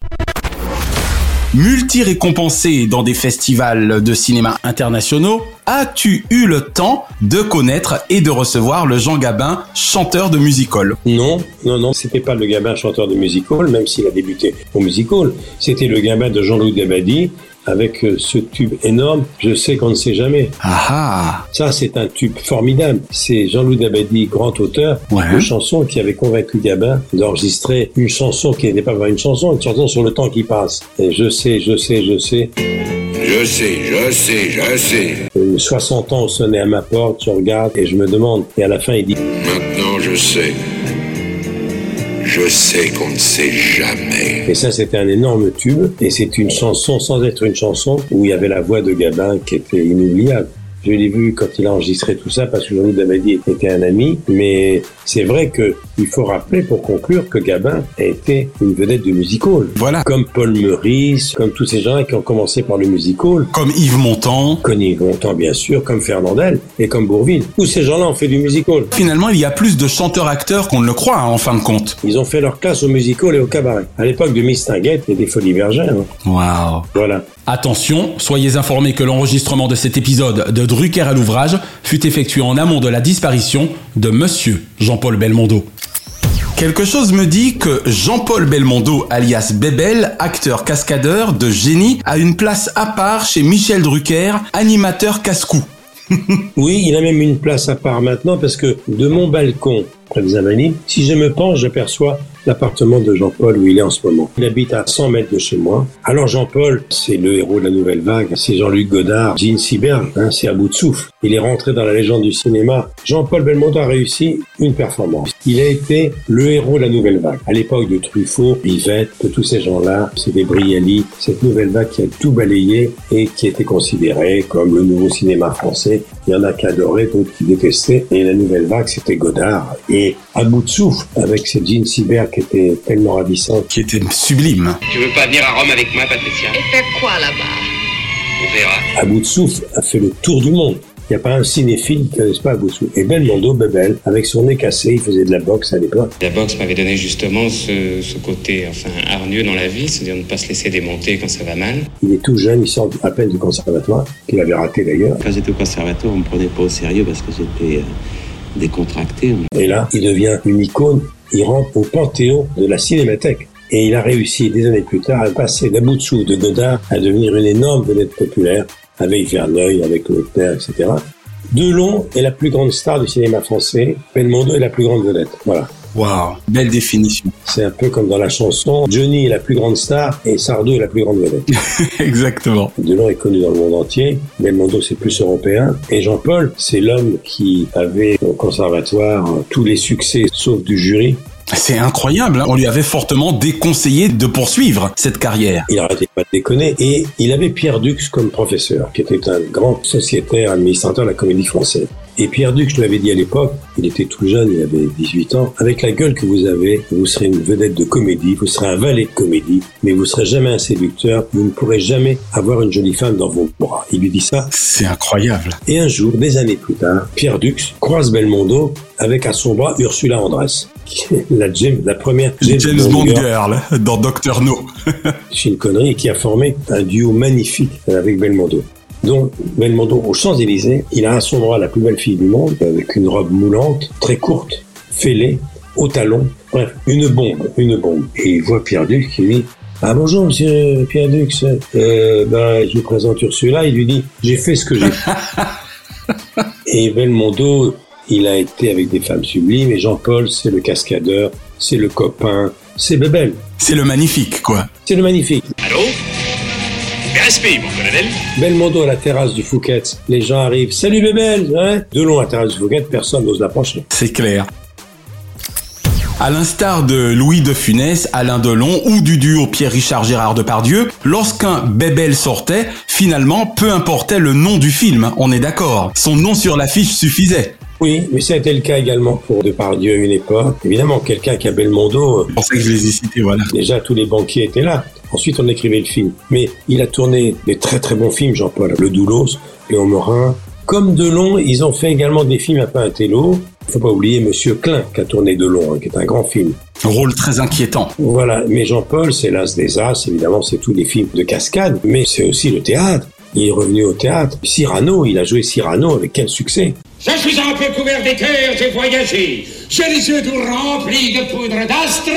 Multi-récompensé dans des festivals de cinéma internationaux, as-tu eu le temps de connaître et de recevoir le Jean Gabin, chanteur de musical? Non, non, non, c'était pas le Gabin chanteur de musical, même s'il a débuté au musical. C'était le Gabin de Jean-Loup Dabadi avec euh, ce tube énorme, Je sais qu'on ne sait jamais. Ah ah Ça, c'est un tube formidable. C'est Jean-Loup Dabadi, grand auteur Ouais. de chansons, qui avait convaincu Gabin d'enregistrer une chanson qui n'était pas vraiment une chanson, une chanson sur le temps qui passe. Et je sais, je sais, je sais. Je sais, je sais, je sais. Euh, 60 ans sonné à ma porte, je regarde et je me demande. Et à la fin, il dit Maintenant, je sais. Je sais qu'on ne sait jamais. Et ça, c'était un énorme tube. Et c'est une chanson, sans être une chanson, où il y avait la voix de Gabin qui était inoubliable. Je l'ai vu quand il a enregistré tout ça parce que Jean-Loup Dabadi était un ami. Mais c'est vrai que il faut rappeler pour conclure que Gabin a été une vedette du musical. Voilà. Comme Paul Meurice, comme tous ces gens qui ont commencé par le musical. Comme Yves Montand. Comme Yves Montand, bien sûr, comme Fernandel et comme Bourville. Tous ces gens-là ont fait du musical. Finalement, il y a plus de chanteurs-acteurs qu'on ne le croit, hein, en fin de compte. Ils ont fait leur classe au musical et au cabaret. À l'époque de Miss Tinguette et des Folies Bergères. hein. Waouh Voilà. Attention, soyez informés que l'enregistrement de cet épisode de Drucker à l'ouvrage fut effectué en amont de la disparition de Monsieur Jean-Paul Belmondo. Quelque chose me dit que Jean-Paul Belmondo, alias Bébel, acteur cascadeur de génie, a une place à part chez Michel Drucker, animateur casse-cou. Oui, il a même une place à part maintenant parce que de mon balcon, près des Invalides, si je me penche, j'aperçois l'appartement de Jean-Paul où il est en ce moment. Il habite à 100 mètres de chez moi. Alors Jean-Paul, c'est le héros de la nouvelle vague. C'est Jean-Luc Godard, Gene Sieberg, hein, c'est à bout de souffle. Il est rentré dans la légende du cinéma. Jean-Paul Belmondo a réussi une performance. Il a été le héros de la nouvelle vague. À l'époque de Truffaut, Yvette, de tous ces gens-là, c'était Brialy, cette nouvelle vague qui a tout balayé et qui était considérée comme le nouveau cinéma français. Il y en a qui adoraient, d'autres qui détestaient. Et la nouvelle vague, c'était Godard. Et à bout de souffle, avec cette Jean Sieberg qui était tellement ravissante. Qui était sublime. Tu veux pas venir à Rome avec moi, Patricia? Et faire quoi là-bas? On verra. À bout de souffle, a fait le tour du monde. Il n'y a pas un cinéphile qui ne connaisse pas souffle. Et Belmondo, Bebel, avec son nez cassé, il faisait de la boxe à l'époque. La boxe m'avait donné justement ce, ce côté enfin hargneux dans la vie, c'est-à-dire ne pas se laisser démonter quand ça va mal. Il est tout jeune, il sort à peine du conservatoire, qu'il avait raté d'ailleurs. Quand j'étais au conservatoire, on me prenait pas au sérieux parce que j'étais euh, décontracté. Et là, il devient une icône. Il rentre au panthéon de la cinémathèque. Et il a réussi des années plus tard à passer d'un bout de souffle de Godard à devenir une énorme vedette populaire avec Verneuil, avec Lautner, etc. Delon est la plus grande star du cinéma français. Belmondo est la plus grande vedette. Voilà. Waouh, belle définition. C'est un peu comme dans la chanson. Johnny est la plus grande star et Sardou est la plus grande vedette. Exactement. Delon est connu dans le monde entier. Belmondo, c'est plus européen. Et Jean-Paul, c'est l'homme qui avait au conservatoire tous les succès sauf du jury. C'est incroyable, hein. on lui avait fortement déconseillé de poursuivre cette carrière. Il arrêtait pas de déconner. Et il avait Pierre Dux comme professeur, qui était un grand sociétaire, administrateur de la comédie française. Et Pierre Duc, je te l'avais dit à l'époque, il était tout jeune, il avait 18 ans. Avec la gueule que vous avez, vous serez une vedette de comédie, vous serez un valet de comédie, mais vous serez jamais un séducteur, vous ne pourrez jamais avoir une jolie femme dans vos bras. Il lui dit ça. C'est incroyable. Et un jour, des années plus tard, Pierre Dux croise Belmondo avec à son bras Ursula Andress. La, James, la première James Bond Girl dans Doctor No. C'est une connerie qui a formé un duo magnifique avec Belmondo. Donc, Belmondo, aux Champs-Élysées, il a à son bras la plus belle fille du monde, avec une robe moulante, très courte, fêlée, au talon. Bref, une bombe, une bombe. Et il voit Pierre Duc qui lui dit ah bonjour monsieur Pierre Dux, euh, ben, je vous présente Ursula, il lui dit j'ai fait ce que j'ai fait. et Belmondo, il a été avec des femmes sublimes et Jean-Paul c'est le cascadeur, c'est le copain, c'est Bébel. C'est le magnifique quoi. C'est le magnifique. Allô? Respect, mon colonel. Belmondo à la terrasse du Fouquet, les gens arrivent, salut Bébel, hein? Delon à la terrasse du Fouquet, personne n'ose l'approcher. C'est clair. À l'instar de Louis de Funès, Alain Delon ou du duo Pierre-Richard Gérard Depardieu, lorsqu'un Bébel sortait, finalement, peu importait le nom du film, on est d'accord. Son nom sur l'affiche suffisait. Oui, mais ça a été le cas également pour Depardieu à une époque. Évidemment, quelqu'un qui a Belmondo... C'est pour ça que je les ai cités, voilà. Déjà, tous les banquiers étaient là. Ensuite, on écrivait le film. Mais il a tourné des très très bons films, Jean-Paul. Le Doulos, Léon Morin. Comme Delon, ils ont fait également des films un peu intello. Faut pas oublier Monsieur Klein qui a tourné Delon, hein, qui est un grand film. Un rôle très inquiétant. Voilà, mais Jean-Paul, c'est l'as des as, évidemment, c'est tous les films de cascade, mais c'est aussi le théâtre. Il est revenu au théâtre. Cyrano, il a joué Cyrano avec quel succès? Je suis un peu couvert d'équerre, j'ai voyagé. J'ai les yeux tout remplis de poudre d'astre.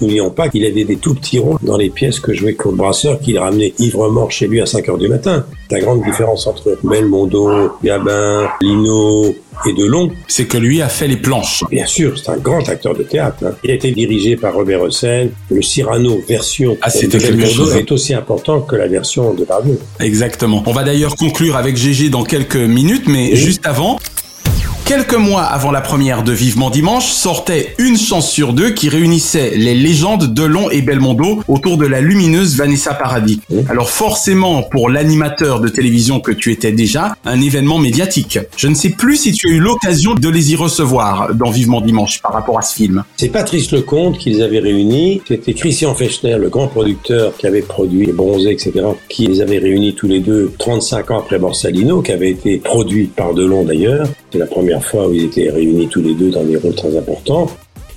N'oublions pas qu'il avait des tout petits rôles dans les pièces que jouait Claude Brasseur, qu'il ramenait ivre-mort chez lui à 5 heures du matin. La grande différence entre Belmondo, Gabin, Lino et Delon, C'est que lui a fait les planches. Bien sûr, c'est un grand acteur de théâtre. hein. Il a été dirigé par Robert Hossein. Le Cyrano version Ah, de quelque Belmondo est aussi important que la version de Barbier. Exactement. On va d'ailleurs conclure avec GG dans quelques minutes, mais juste avant. Quelques mois avant la première de Vivement Dimanche, sortait une chance sur deux qui réunissait les légendes Delon et Belmondo autour de la lumineuse Vanessa Paradis. Alors forcément, pour l'animateur de télévision que tu étais déjà, un événement médiatique. Je ne sais plus si tu as eu l'occasion de les y recevoir dans Vivement Dimanche par rapport à ce film. C'est Patrice Lecomte qui les avait réunis. C'était Christian Fechner, le grand producteur qui avait produit les bronzés, etc., qui les avait réunis tous les deux 35 ans après Borsalino, qui avait été produit par Delon d'ailleurs. C'est la première fois où ils étaient réunis tous les deux dans des rôles très importants.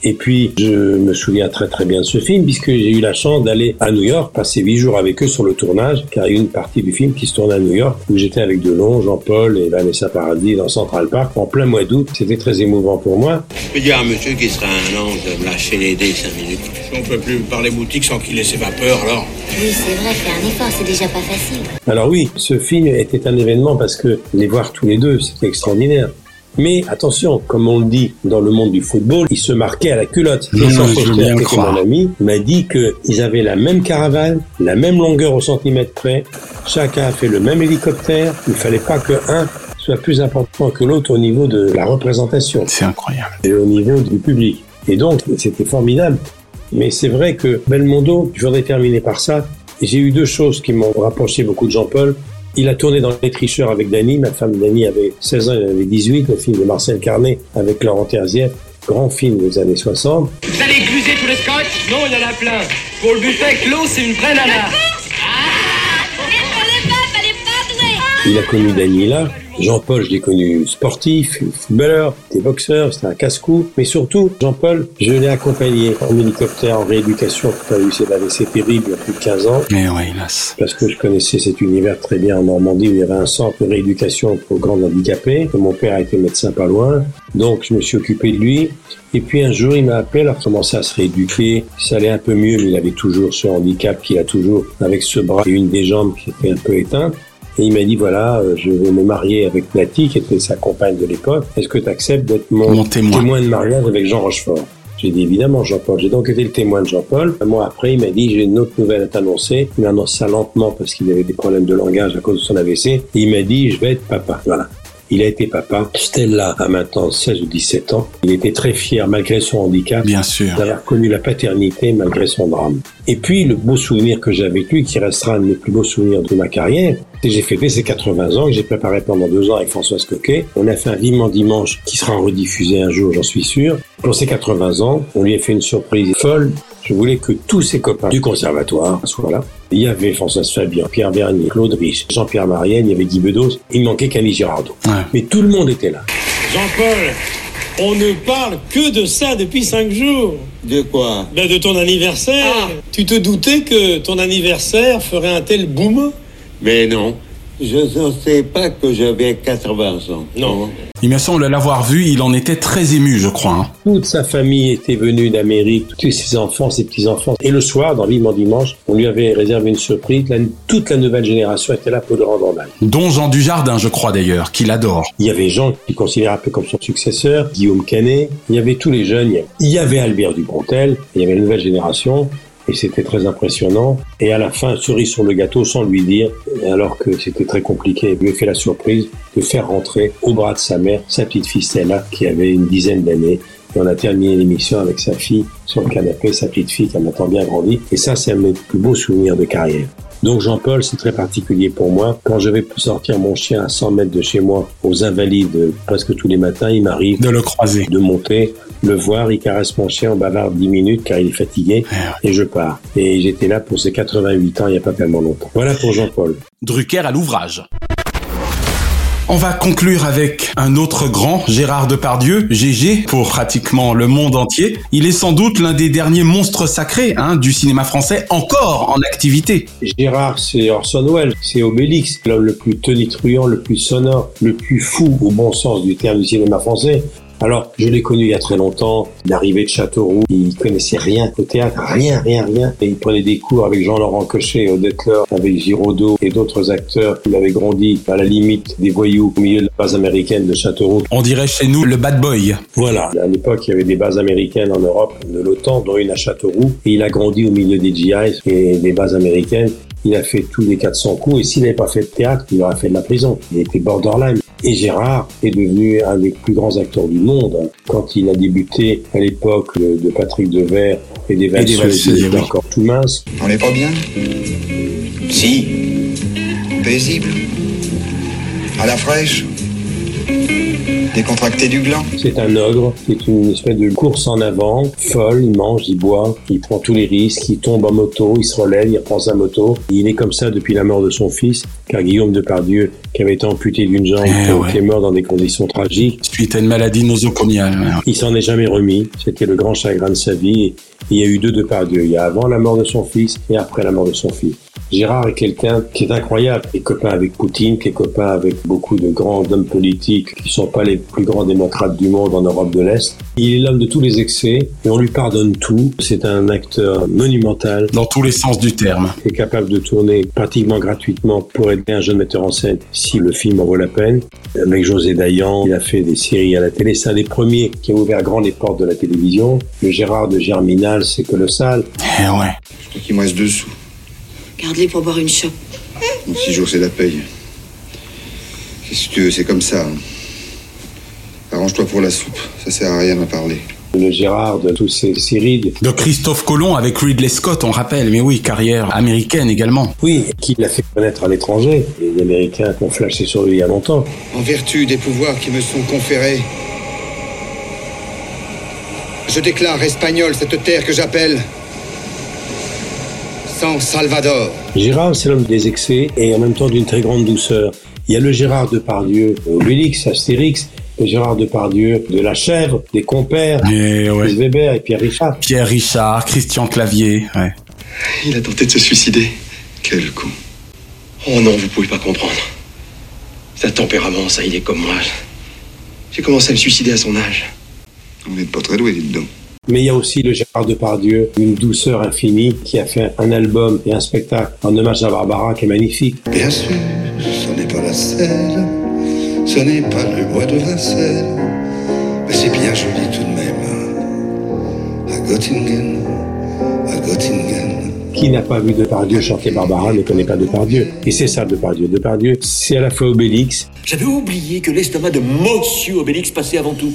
Et puis, je me souviens très très bien de ce film puisque j'ai eu la chance d'aller à New York, passer huit jours avec eux sur le tournage, car il y a eu une partie du film qui se tournait à New York où j'étais avec Delon, Jean-Paul et Vanessa Paradis dans Central Park en plein mois d'août. C'était très émouvant pour moi. Je peux dire à monsieur qui serait un ange de me lâcher les dés cinq minutes. On peut plus parler boutique sans qu'il ait ses vapeurs, alors. Oui, c'est vrai, faire un effort, c'est déjà pas facile. Alors oui, ce film était un événement parce que les voir tous les deux, c'était extraordinaire. Mais attention, comme on le dit dans le monde du football, ils se marquaient à la culotte. Foster, bien qui était mon ami, m'a dit qu'ils avaient la même caravane, la même longueur au centimètre près, chacun a fait le même hélicoptère, il fallait pas que un soit plus important que l'autre au niveau de la représentation. C'est incroyable. Et au niveau du public. Et donc, c'était formidable. Mais c'est vrai que Belmondo, je voudrais terminer par ça, j'ai eu deux choses qui m'ont rapproché beaucoup de Jean-Paul. Il a tourné dans Les Tricheurs avec Dany. Ma femme Dany avait 16 ans, elle avait 18. Le film de Marcel Carnet avec Laurent Terzieff. Grand film des années 60. Vous allez écluser tous les scotch? Non, il y en a plein. Pour le buffet clos, c'est une vraie nana. Il a connu Dany là. Jean-Paul, je l'ai connu sportif, footballeur, était boxeur, c'était un casse-cou. Mais surtout, Jean-Paul, je l'ai accompagné en hélicoptère, en rééducation. Tout à eu c'est AVC terrible il y a plus de 15 ans. Mais ouais, hélas. parce que je connaissais cet univers très bien en Normandie où il y avait un centre de rééducation pour grands handicapés, que mon père a été médecin pas loin. Donc je me suis occupé de lui. Et puis un jour, il m'a appelé, il a commencé à se rééduquer. Ça allait un peu mieux, mais il avait toujours ce handicap qu'il a toujours avec ce bras et une des jambes qui était un peu éteinte. Et il m'a dit, voilà, euh, je vais me marier avec Platy, qui était sa compagne de l'époque. Est-ce que tu acceptes d'être mon, Mon témoin. de mariage avec Jean Rochefort? J'ai dit évidemment Jean-Paul. J'ai donc été le témoin de Jean-Paul. Un mois après, il m'a dit j'ai une autre nouvelle à t'annoncer. Il m'annonce ça lentement parce qu'il avait des problèmes de langage à cause de son AVC. Et il m'a dit je vais être papa. Voilà. Il a été papa. Stella a maintenant 16 ou 17 ans. Il était très fier, malgré son handicap, Bien sûr. d'avoir connu la paternité malgré son drame. Et puis, le beau souvenir que j'ai avec lui, qui restera un de mes plus beaux souvenirs de ma carrière, c'est que j'ai fêté ses 80 ans, que j'ai préparé pendant deux ans avec Françoise Coquet. On a fait un Vivement Dimanche qui sera rediffusé un jour, j'en suis sûr. Pour ses 80 ans, on lui a fait une surprise folle. Je voulais que tous ses copains du conservatoire soient là. Il y avait Françoise Fabian, Pierre Vernier, Claude Rich, Jean-Pierre Marienne, il y avait Guy Bedos. Il manquait Camille Girardot. Mais tout le monde était là. Jean-Paul, on ne parle que de ça depuis cinq jours. De quoi? Ben de ton anniversaire. Tu te doutais que ton anniversaire ferait un tel boom? Mais non. Je ne sais pas que j'avais 80 ans. Non. Il me semble l'avoir vu, il en était très ému, je crois. hein. Toute sa famille était venue d'Amérique, tous ses enfants, ses petits-enfants. Et le soir, dans Vivement Dimanche, on lui avait réservé une surprise. La- toute la nouvelle génération était là pour le rendre hommage. Dont Jean Dujardin, je crois d'ailleurs, qu'il adore. Il y avait Jean qui considère un peu comme son successeur, Guillaume Canet, il y avait tous les jeunes, il y avait Albert Dupontel, il y avait la nouvelle génération, et c'était très impressionnant. Et à la fin, cerise sur le gâteau, sans lui dire, alors que c'était très compliqué, il lui fait la surprise de faire rentrer au bras de sa mère sa petite fille Stella, qui avait une dizaine d'années. Et on a terminé l'émission avec sa fille sur le canapé, sa petite fille qui a maintenant bien grandi. Et ça, c'est un de mes plus beaux souvenirs de carrière. Donc Jean-Paul, c'est très particulier pour moi. Quand je vais sortir mon chien à 100 mètres de chez moi, aux Invalides, presque tous les matins, il m'arrive de le croiser, de monter, le voir, il caresse mon chien, on bavarde 10 minutes car il est fatigué et je pars. Et j'étais là pour ses 88 ans il n'y a pas tellement longtemps. Voilà pour Jean-Paul. Drucker à l'ouvrage. On va conclure avec un autre grand, Gérard Depardieu, GG, pour pratiquement le monde entier. Il est sans doute l'un des derniers monstres sacrés hein, du cinéma français encore en activité. Gérard, c'est Orson Welles, c'est Obélix, l'homme le plus tonitruant, le plus sonore, le plus fou au bon sens du terme du cinéma français. Alors, je l'ai connu il y a très longtemps, l'arrivée de Châteauroux, il connaissait rien au théâtre, rien, rien, rien. Et il prenait des cours avec Jean-Laurent Cochet, Odette avec Giraudot et d'autres acteurs. Il avait grandi à la limite des voyous au milieu de la base américaine de Châteauroux. On dirait chez nous le bad boy. Voilà, à l'époque, il y avait des bases américaines en Europe de l'OTAN, dont une à Châteauroux. Et il a grandi au milieu des GIs et des bases américaines. Il a fait tous les 400 coups et s'il n'avait pas fait de théâtre, il aurait fait de la prison. Il était borderline. Et Gérard est devenu un des plus grands acteurs du monde. Quand il a débuté à l'époque de Patrick Devers et des valseuses, encore tout mince. On n'est pas bien? Si. Paisible. À la fraîche. Décontracté du gland. C'est un ogre, c'est une espèce de course en avant, folle, il mange, il boit, il prend tous les risques, il tombe en moto, il se relève, il reprend sa moto. Il est comme ça depuis la mort de son fils, car Guillaume Depardieu, qui avait été amputé d'une jambe, Eh ouais. qui est mort dans des conditions tragiques, Suite à une maladie nosocomiale. il s'en est jamais remis. C'était le grand chagrin de sa vie. Et il y a eu deux Depardieu. Il y a avant la mort de son fils et après la mort de son fils. Gérard est quelqu'un qui est incroyable, qui est copain avec Poutine, qui est copain avec beaucoup de grands hommes politiques qui sont pas les plus grands démocrates du monde en Europe de l'Est. Il est l'homme de tous les excès et on lui pardonne tout. C'est un acteur monumental. Dans tous les sens du terme. Qui est capable de tourner pratiquement gratuitement pour aider un jeune metteur en scène si le film en vaut la peine. Avec José Dayan, il a fait des séries à la télé. C'est un des premiers qui a ouvert grand les portes de la télévision. Le Gérard de Germinal, c'est colossal. Eh ouais. Je crois qu'il me reste deux sous. Garde-les pour boire une chope. Six jours, c'est la paye. Qu'est-ce que tu veux, c'est comme ça. hein. Arrange-toi pour la soupe. Ça sert à rien d'en parler. Le Gérard de toutes ces séries. De Christophe Colomb avec Ridley Scott, on rappelle. Mais oui, carrière américaine également. Oui, qui l'a fait connaître à l'étranger. Les Américains ont flashé sur lui il y a longtemps. En vertu des pouvoirs qui me sont conférés, je déclare espagnol cette terre que j'appelle San Salvador. Gérard, c'est l'homme des excès et en même temps d'une très grande douceur. Il y a le Gérard Depardieu, Obélix, Astérix, le Gérard Depardieu de La Chèvre, des compères, Et ouais. Chris Weber et Pierre Richard. Pierre Richard, Christian Clavier. Ouais. Il a tenté de se suicider. Quel con. Oh non, vous pouvez pas comprendre. C'est un tempérament, ça, il est comme moi. J'ai commencé à me suicider à son âge. Vous n'êtes pas très doué, dites donc. Mais il y a aussi le Gérard Depardieu, une douceur infinie, qui a fait un album et un spectacle en hommage à Barbara qui est magnifique. Bien sûr, ce n'est pas la selle, ce n'est pas le bois de Vincennes, mais c'est bien joli tout de même. À Göttingen, à Göttingen. Qui n'a pas vu Depardieu chanter Barbara ne connaît pas Depardieu. Et c'est ça Depardieu. Depardieu, c'est à la fois Obélix. J'avais oublié que l'estomac de Monsieur Obélix passait avant tout.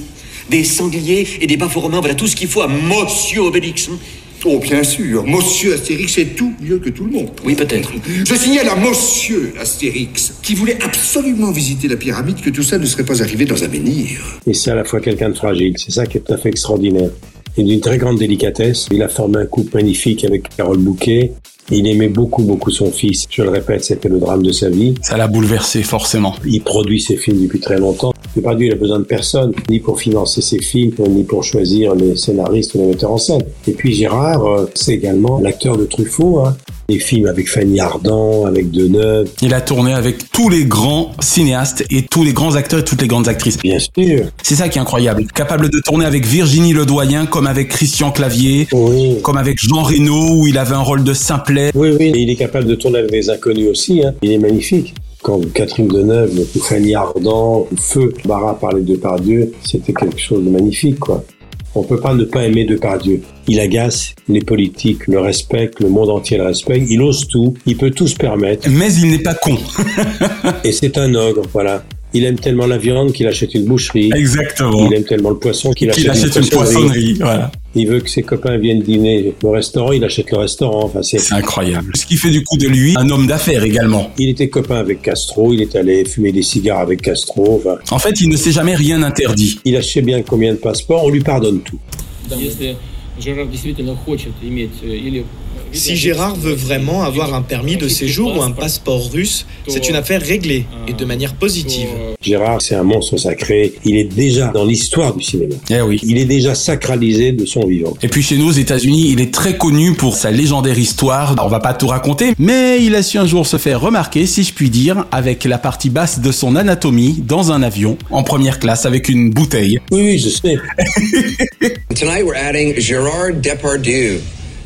Des sangliers et des bafos romains, voilà tout ce qu'il faut à Monsieur Obélix. hein. Oh, bien sûr, Monsieur Astérix est tout mieux que tout le monde. Oui, peut-être. Je signale à Monsieur Astérix, qui voulait absolument visiter la pyramide, que tout ça ne serait pas arrivé dans un menhir. Et c'est à la fois quelqu'un de fragile. C'est ça qui est tout à fait extraordinaire. Et d'une très grande délicatesse. Il a formé un couple magnifique avec Carole Bouquet. Il aimait beaucoup, beaucoup son fils. Je le répète, c'était le drame de sa vie. Ça l'a bouleversé, forcément. Il produit ses films depuis très longtemps. Depardieu, il a besoin de personne, ni pour financer ses films, ni pour choisir les scénaristes ou les metteurs en scène. Et puis Gérard, euh, c'est également l'acteur de Truffaut. Hein. Des films avec Fanny Ardant, avec Deneuve. Il a tourné avec tous les grands cinéastes et tous les grands acteurs et toutes les grandes actrices. Bien sûr. C'est ça qui est incroyable. Capable de tourner avec Virginie Ledoyen, comme avec Christian Clavier, Oui. comme avec Jean Reno, où il avait un rôle de simplet. Oui, oui, et il est capable de tourner avec des inconnus aussi. Hein. Il est magnifique. Quand Catherine Deneuve ou Fanny Ardant ou Feu Barra parlaient de Depardieu, c'était quelque chose de magnifique, quoi. On peut pas ne pas aimer Depardieu. Il agace les politiques, le respecte, le monde entier le respecte. Il ose tout, il peut tout se permettre. Mais il n'est pas con. Et c'est un ogre, voilà. Il aime tellement la viande qu'il achète une boucherie. Exactement. Il aime tellement le poisson qu'il achète, achète une poissonnerie. Voilà. Il veut que ses copains viennent dîner au restaurant, il achète le restaurant. Enfin, c'est C'est incroyable. Ce qui fait du coup de lui un homme d'affaires également. Il était copain avec Castro, il est allé fumer des cigares avec Castro. Enfin, En fait, il ne s'est jamais rien interdit. il achetait bien combien de passeports, on lui pardonne tout. Si Gérard veut vraiment avoir un permis de séjour ou un passeport russe, c'est une affaire réglée et de manière positive. Gérard, c'est un monstre sacré. Il est déjà dans l'histoire du cinéma. Eh oui. Il est déjà sacralisé de son vivant. Et puis chez nous, aux États-Unis, il est très connu pour sa légendaire histoire. On va pas tout raconter, mais il a su un jour se faire remarquer, si je puis dire, avec la partie basse de son anatomie dans un avion en première classe avec une bouteille. Oui, oui, je sais. Tonight we're adding Gérard Depardieu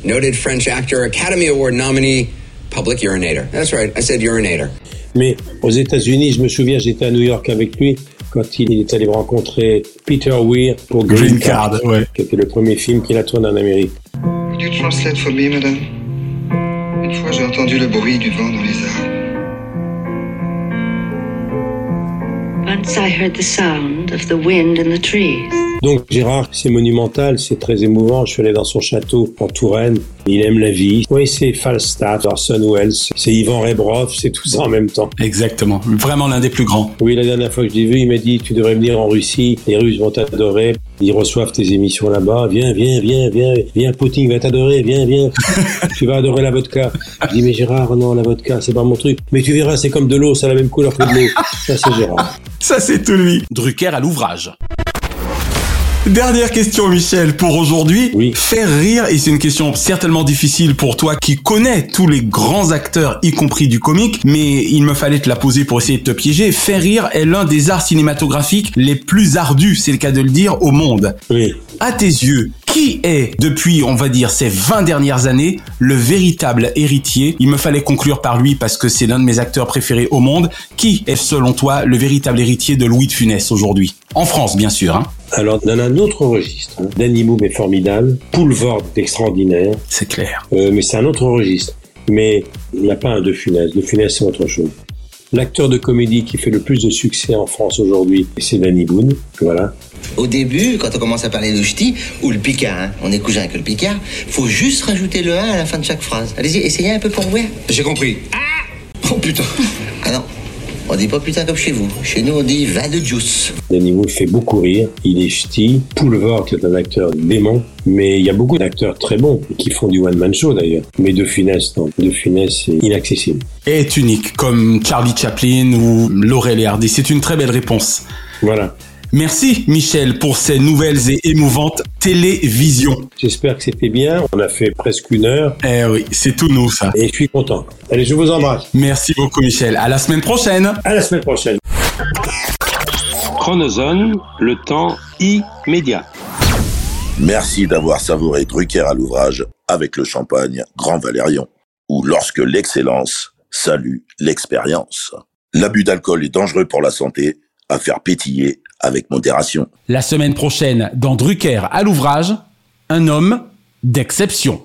noted French actor, Academy Award nominee, public urinator. That's right, I said urinator. Mais aux États-Unis, je me souviens, j'étais à New York avec lui quand il est allé rencontrer Peter Weir pour Green, Green Card, ouais. qui était le premier film qu'il a tourné en Amérique. Could you translate for me, madame? Une fois, j'ai entendu le bruit du vent dans les arbres. Once I heard the sound of the wind in the trees. Donc Gérard, c'est monumental, c'est très émouvant. Je suis allé dans son château en Touraine. Il aime la vie. Oui, c'est Falstaff, Orson Welles, c'est Ivan Rebrov, c'est tout ça en même temps. Exactement. Vraiment l'un des plus grands. Oui, la dernière fois que je l'ai vu, il m'a dit tu devrais venir en Russie. Les Russes vont t'adorer. Ils reçoivent tes émissions là-bas. Viens, viens, viens, viens, viens. Poutine va t'adorer. Viens, viens. tu vas adorer la vodka. Je dis mais Gérard, non, la vodka, c'est pas mon truc. Mais tu verras, c'est comme de l'eau, ça a la même couleur que de l'eau. Ça c'est Gérard. Ça, c'est tout lui. Drucker à l'ouvrage. Dernière question, Michel, pour aujourd'hui. Oui. Faire rire, et c'est une question certainement difficile pour toi qui connais tous les grands acteurs, y compris du comique, mais il me fallait te la poser pour essayer de te piéger. Faire rire est l'un des arts cinématographiques les plus ardus, c'est le cas de le dire, au monde. Oui. À tes yeux, qui est, depuis, on va dire, ces 20 dernières années, le véritable héritier? Il me fallait conclure par lui parce que c'est l'un de mes acteurs préférés au monde. Qui est, selon toi, le véritable héritier de Louis de Funès aujourd'hui? En France, bien sûr. Hein Alors, dans un autre registre, hein, Danny Boom est formidable, Poulvord est extraordinaire, c'est clair. euh, mais c'est un autre registre. Mais il n'y a pas un De Funès. De Funès, c'est autre chose. L'acteur de comédie qui fait le plus de succès en France aujourd'hui, c'est Danny Boone. Voilà. Au début, quand on commence à parler de ch'ti, ou le picard, hein, on est cousin avec le picard, faut juste rajouter le 1 à la fin de chaque phrase. Allez-y, essayez un peu pour voir. J'ai compris. Oh putain. Ah non, on dit pas putain comme chez vous. Chez nous, on dit vin de juice. Danny Boone fait beaucoup rire. Il est ch'ti. Poulvord est un acteur dément. Mais il y a beaucoup d'acteurs très bons qui font du one-man show d'ailleurs. Mais De Funès, non. De Funès, c'est inaccessible. Est unique, comme Charlie Chaplin ou Laurel et Hardy. C'est une très belle réponse. Voilà. Merci Michel pour ces nouvelles et émouvantes télévisions. J'espère que c'était bien. On a fait presque une heure. Eh oui, c'est tout nous ça. Et je suis content. Allez, je vous embrasse. Merci beaucoup Michel. À la semaine prochaine. À la semaine prochaine. Chronozone, le temps immédiat. Merci d'avoir savouré Drucker à l'ouvrage avec le champagne Grand Valérion, ou lorsque l'excellence salue l'expérience. L'abus d'alcool est dangereux pour la santé, à faire pétiller avec modération. La semaine prochaine, dans Drucker à l'ouvrage, un homme d'exception.